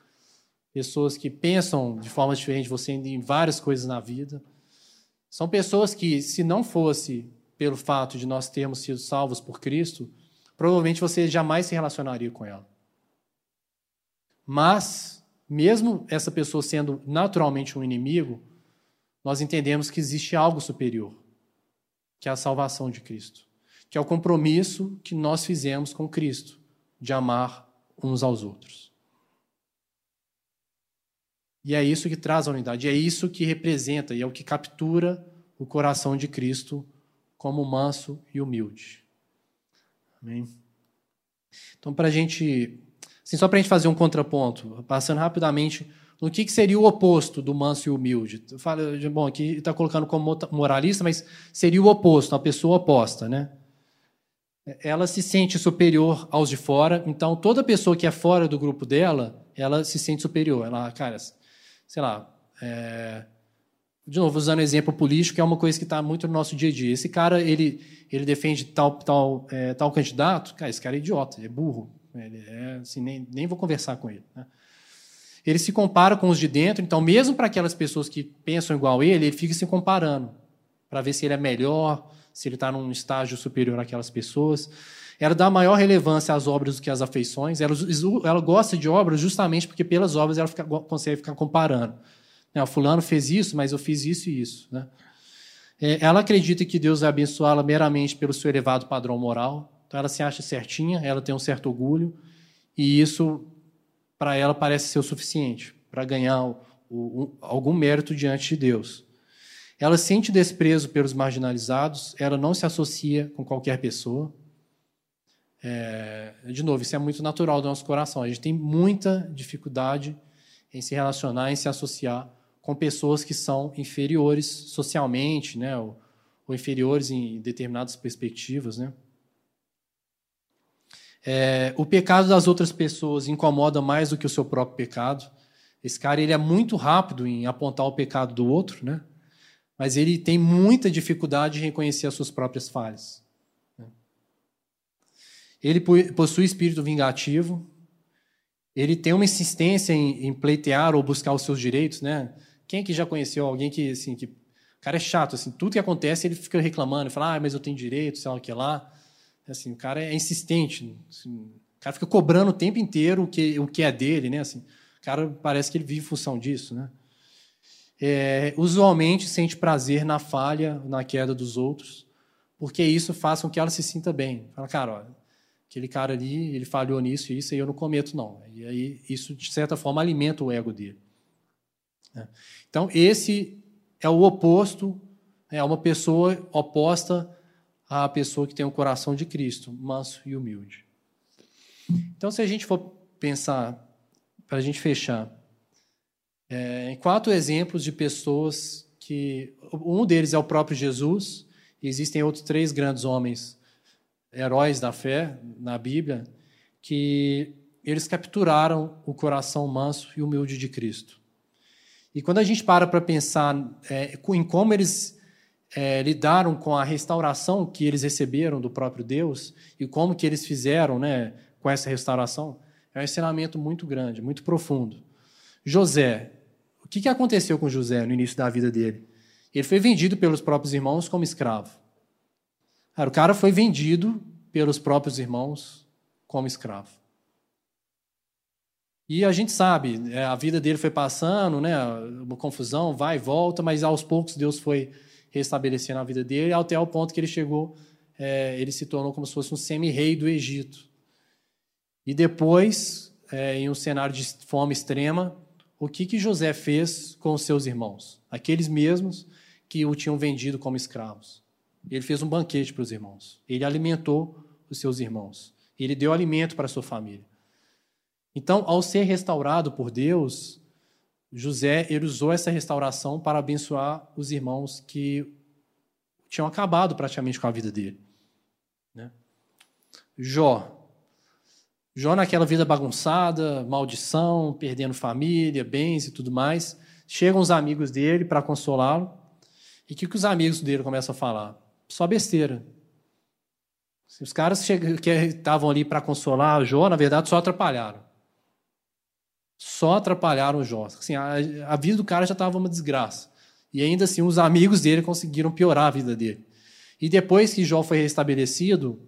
pessoas que pensam de forma diferente você em várias coisas na vida. São pessoas que, se não fosse pelo fato de nós termos sido salvos por Cristo, provavelmente você jamais se relacionaria com ela. Mas, mesmo essa pessoa sendo naturalmente um inimigo, nós entendemos que existe algo superior, que é a salvação de Cristo, que é o compromisso que nós fizemos com Cristo de amar uns aos outros. E é isso que traz a unidade, é isso que representa e é o que captura o coração de Cristo como manso e humilde. Amém? Então, para a gente, assim, só para a gente fazer um contraponto, passando rapidamente no que, que seria o oposto do manso e humilde. Fala, bom, aqui está colocando como moralista, mas seria o oposto, a pessoa oposta, né? Ela se sente superior aos de fora, então toda pessoa que é fora do grupo dela, ela se sente superior. Ela, cara, sei lá, é, de novo, usando exemplo político, é uma coisa que está muito no nosso dia a dia. Esse cara, ele, ele defende tal, tal, é, tal candidato, cara, esse cara é idiota, é burro. Ele é, assim, nem, nem vou conversar com ele. Né? Ele se compara com os de dentro, então, mesmo para aquelas pessoas que pensam igual ele, ele fica se comparando para ver se ele é melhor, se ele está num estágio superior àquelas pessoas. Ela dá maior relevância às obras do que às afeições. Ela, ela gosta de obras justamente porque, pelas obras, ela fica, consegue ficar comparando. Né, o fulano fez isso, mas eu fiz isso e isso. Né? É, ela acredita que Deus vai abençoá-la meramente pelo seu elevado padrão moral. Então ela se acha certinha, ela tem um certo orgulho, e isso, para ela, parece ser o suficiente para ganhar o, o, algum mérito diante de Deus. Ela sente desprezo pelos marginalizados, ela não se associa com qualquer pessoa. É, de novo, isso é muito natural do nosso coração. A gente tem muita dificuldade em se relacionar, em se associar com pessoas que são inferiores socialmente, né, ou, ou inferiores em determinadas perspectivas, né. É, o pecado das outras pessoas incomoda mais do que o seu próprio pecado. Esse cara ele é muito rápido em apontar o pecado do outro, né? mas ele tem muita dificuldade em reconhecer as suas próprias falhas. Ele possui espírito vingativo, ele tem uma insistência em, em pleitear ou buscar os seus direitos, né? Quem que já conheceu alguém que, assim, que cara é chato, assim, tudo que acontece ele fica reclamando, fala, ah, mas eu tenho direito, sei lá o que lá. Assim, o cara é insistente, assim, o cara fica cobrando o tempo inteiro o que, o que é dele, né? Assim, o cara parece que ele vive em função disso, né? É, usualmente sente prazer na falha, na queda dos outros, porque isso faz com que ela se sinta bem. Fala, cara, ó, aquele cara ali, ele falhou nisso e isso, e eu não cometo, não. E aí isso, de certa forma, alimenta o ego dele. Né? Então, esse é o oposto, é uma pessoa oposta à pessoa que tem o coração de Cristo, manso e humilde. Então, se a gente for pensar, para a gente fechar, é, em quatro exemplos de pessoas que. Um deles é o próprio Jesus, e existem outros três grandes homens, heróis da fé, na Bíblia, que eles capturaram o coração manso e humilde de Cristo. E quando a gente para para pensar é, em como eles é, lidaram com a restauração que eles receberam do próprio Deus e como que eles fizeram né, com essa restauração, é um ensinamento muito grande, muito profundo. José, o que, que aconteceu com José no início da vida dele? Ele foi vendido pelos próprios irmãos como escravo. O cara foi vendido pelos próprios irmãos como escravo. E a gente sabe, é, a vida dele foi passando, né, uma confusão, vai e volta, mas aos poucos Deus foi restabelecendo a vida dele, até o ponto que ele chegou, é, ele se tornou como se fosse um semi-rei do Egito. E depois, é, em um cenário de fome extrema, o que, que José fez com os seus irmãos? Aqueles mesmos que o tinham vendido como escravos. Ele fez um banquete para os irmãos. Ele alimentou os seus irmãos. Ele deu alimento para a sua família. Então, ao ser restaurado por Deus, José ele usou essa restauração para abençoar os irmãos que tinham acabado praticamente com a vida dele. Né? Jó. Jó, naquela vida bagunçada, maldição, perdendo família, bens e tudo mais, chegam os amigos dele para consolá-lo. E o que, que os amigos dele começam a falar? Só besteira. Os caras que estavam ali para consolar Jó, na verdade, só atrapalharam só atrapalharam Jó. Assim, a, a vida do cara já estava uma desgraça. E ainda assim, os amigos dele conseguiram piorar a vida dele. E depois que Jó foi restabelecido,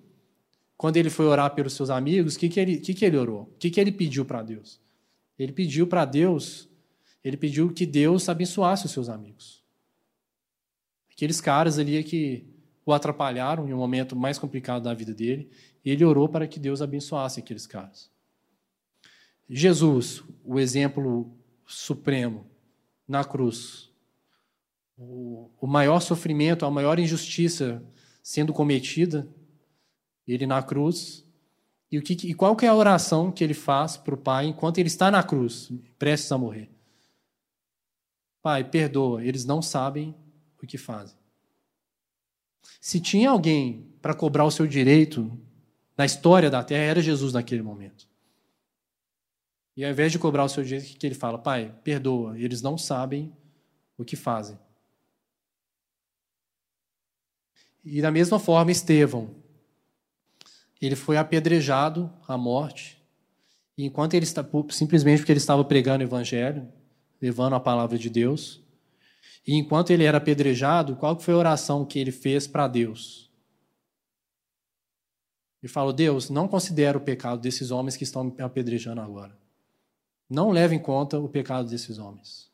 quando ele foi orar pelos seus amigos, o que, que, ele, que, que ele orou? O que, que ele pediu para Deus? Ele pediu para Deus, ele pediu que Deus abençoasse os seus amigos. Aqueles caras ali que o atrapalharam em um momento mais complicado da vida dele, e ele orou para que Deus abençoasse aqueles caras. Jesus, o exemplo supremo, na cruz. O, maior sofrimento, a maior injustiça sendo cometida, ele na cruz. E, o que, e qual que é a oração que ele faz para o Pai enquanto ele está na cruz, prestes a morrer? Pai, perdoa, eles não sabem o que fazem. Se tinha alguém para cobrar o seu direito na história da terra, era Jesus naquele momento. E ao invés de cobrar o seu direito, o que ele fala? Pai, perdoa, eles não sabem o que fazem. E da mesma forma, Estevão, ele foi apedrejado à morte, e enquanto ele está simplesmente porque ele estava pregando o evangelho, levando a palavra de Deus, e enquanto ele era apedrejado, qual foi a oração que ele fez para Deus? Ele falou: Deus, não considera o pecado desses homens que estão me apedrejando agora. Não leva em conta o pecado desses homens.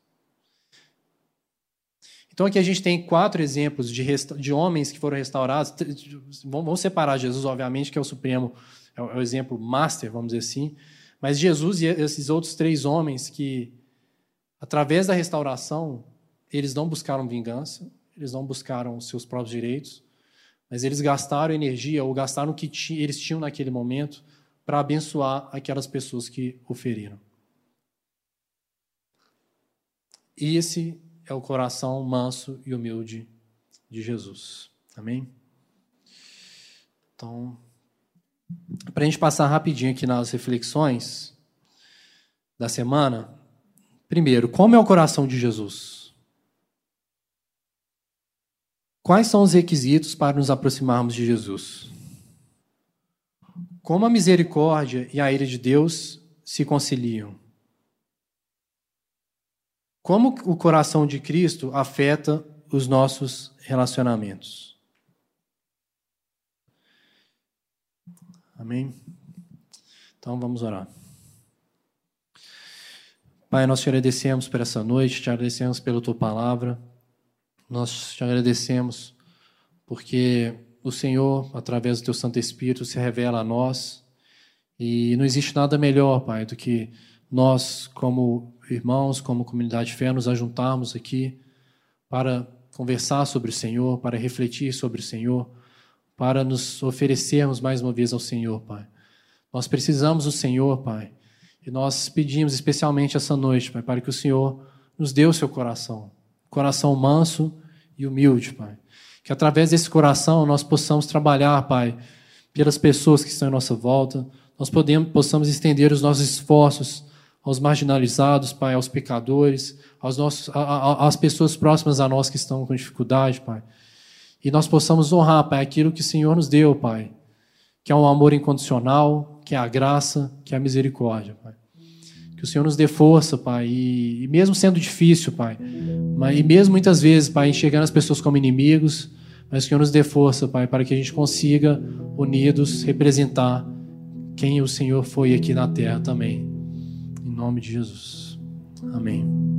Então aqui a gente tem quatro exemplos de, de homens que foram restaurados. Vamos separar Jesus, obviamente, que é o supremo, é o, é o exemplo master, vamos dizer assim. Mas Jesus e esses outros três homens que, através da restauração, eles não buscaram vingança, eles não buscaram seus próprios direitos, mas eles gastaram energia ou gastaram o que eles tinham naquele momento para abençoar aquelas pessoas que o feriram. E esse é o coração manso e humilde de Jesus. Amém? Então, para a gente passar rapidinho aqui nas reflexões da semana, primeiro, como é o coração de Jesus? Quais são os requisitos para nos aproximarmos de Jesus? Como a misericórdia e a ira de Deus se conciliam? Como o coração de Cristo afeta os nossos relacionamentos. Amém? Então vamos orar. Pai, nós te agradecemos por essa noite, te agradecemos pela tua palavra, nós te agradecemos porque o Senhor, através do teu Santo Espírito, se revela a nós e não existe nada melhor, Pai, do que nós, como irmãos, como comunidade de fé, nos ajuntarmos aqui para conversar sobre o Senhor, para refletir sobre o Senhor, para nos oferecermos mais uma vez ao Senhor, Pai. Nós precisamos do Senhor, Pai. E nós pedimos especialmente essa noite, Pai, para que o Senhor nos dê o seu coração. Coração manso e humilde, Pai. Que através desse coração nós possamos trabalhar, Pai, pelas pessoas que estão em nossa volta. Nós podemos, possamos estender os nossos esforços aos marginalizados, Pai, aos pecadores, aos nossos, a, a, às pessoas próximas a nós que estão com dificuldade, Pai. E nós possamos honrar, Pai, aquilo que o Senhor nos deu, Pai, que é um amor incondicional, que é a graça, que é a misericórdia, Pai. Que o Senhor nos dê força, Pai, e, e mesmo sendo difícil, Pai, mas, e mesmo muitas vezes, Pai, enxergando as pessoas como inimigos, mas que o Senhor nos dê força, Pai, para que a gente consiga, unidos, representar quem o Senhor foi aqui na terra também. Em nome de Jesus. Amém.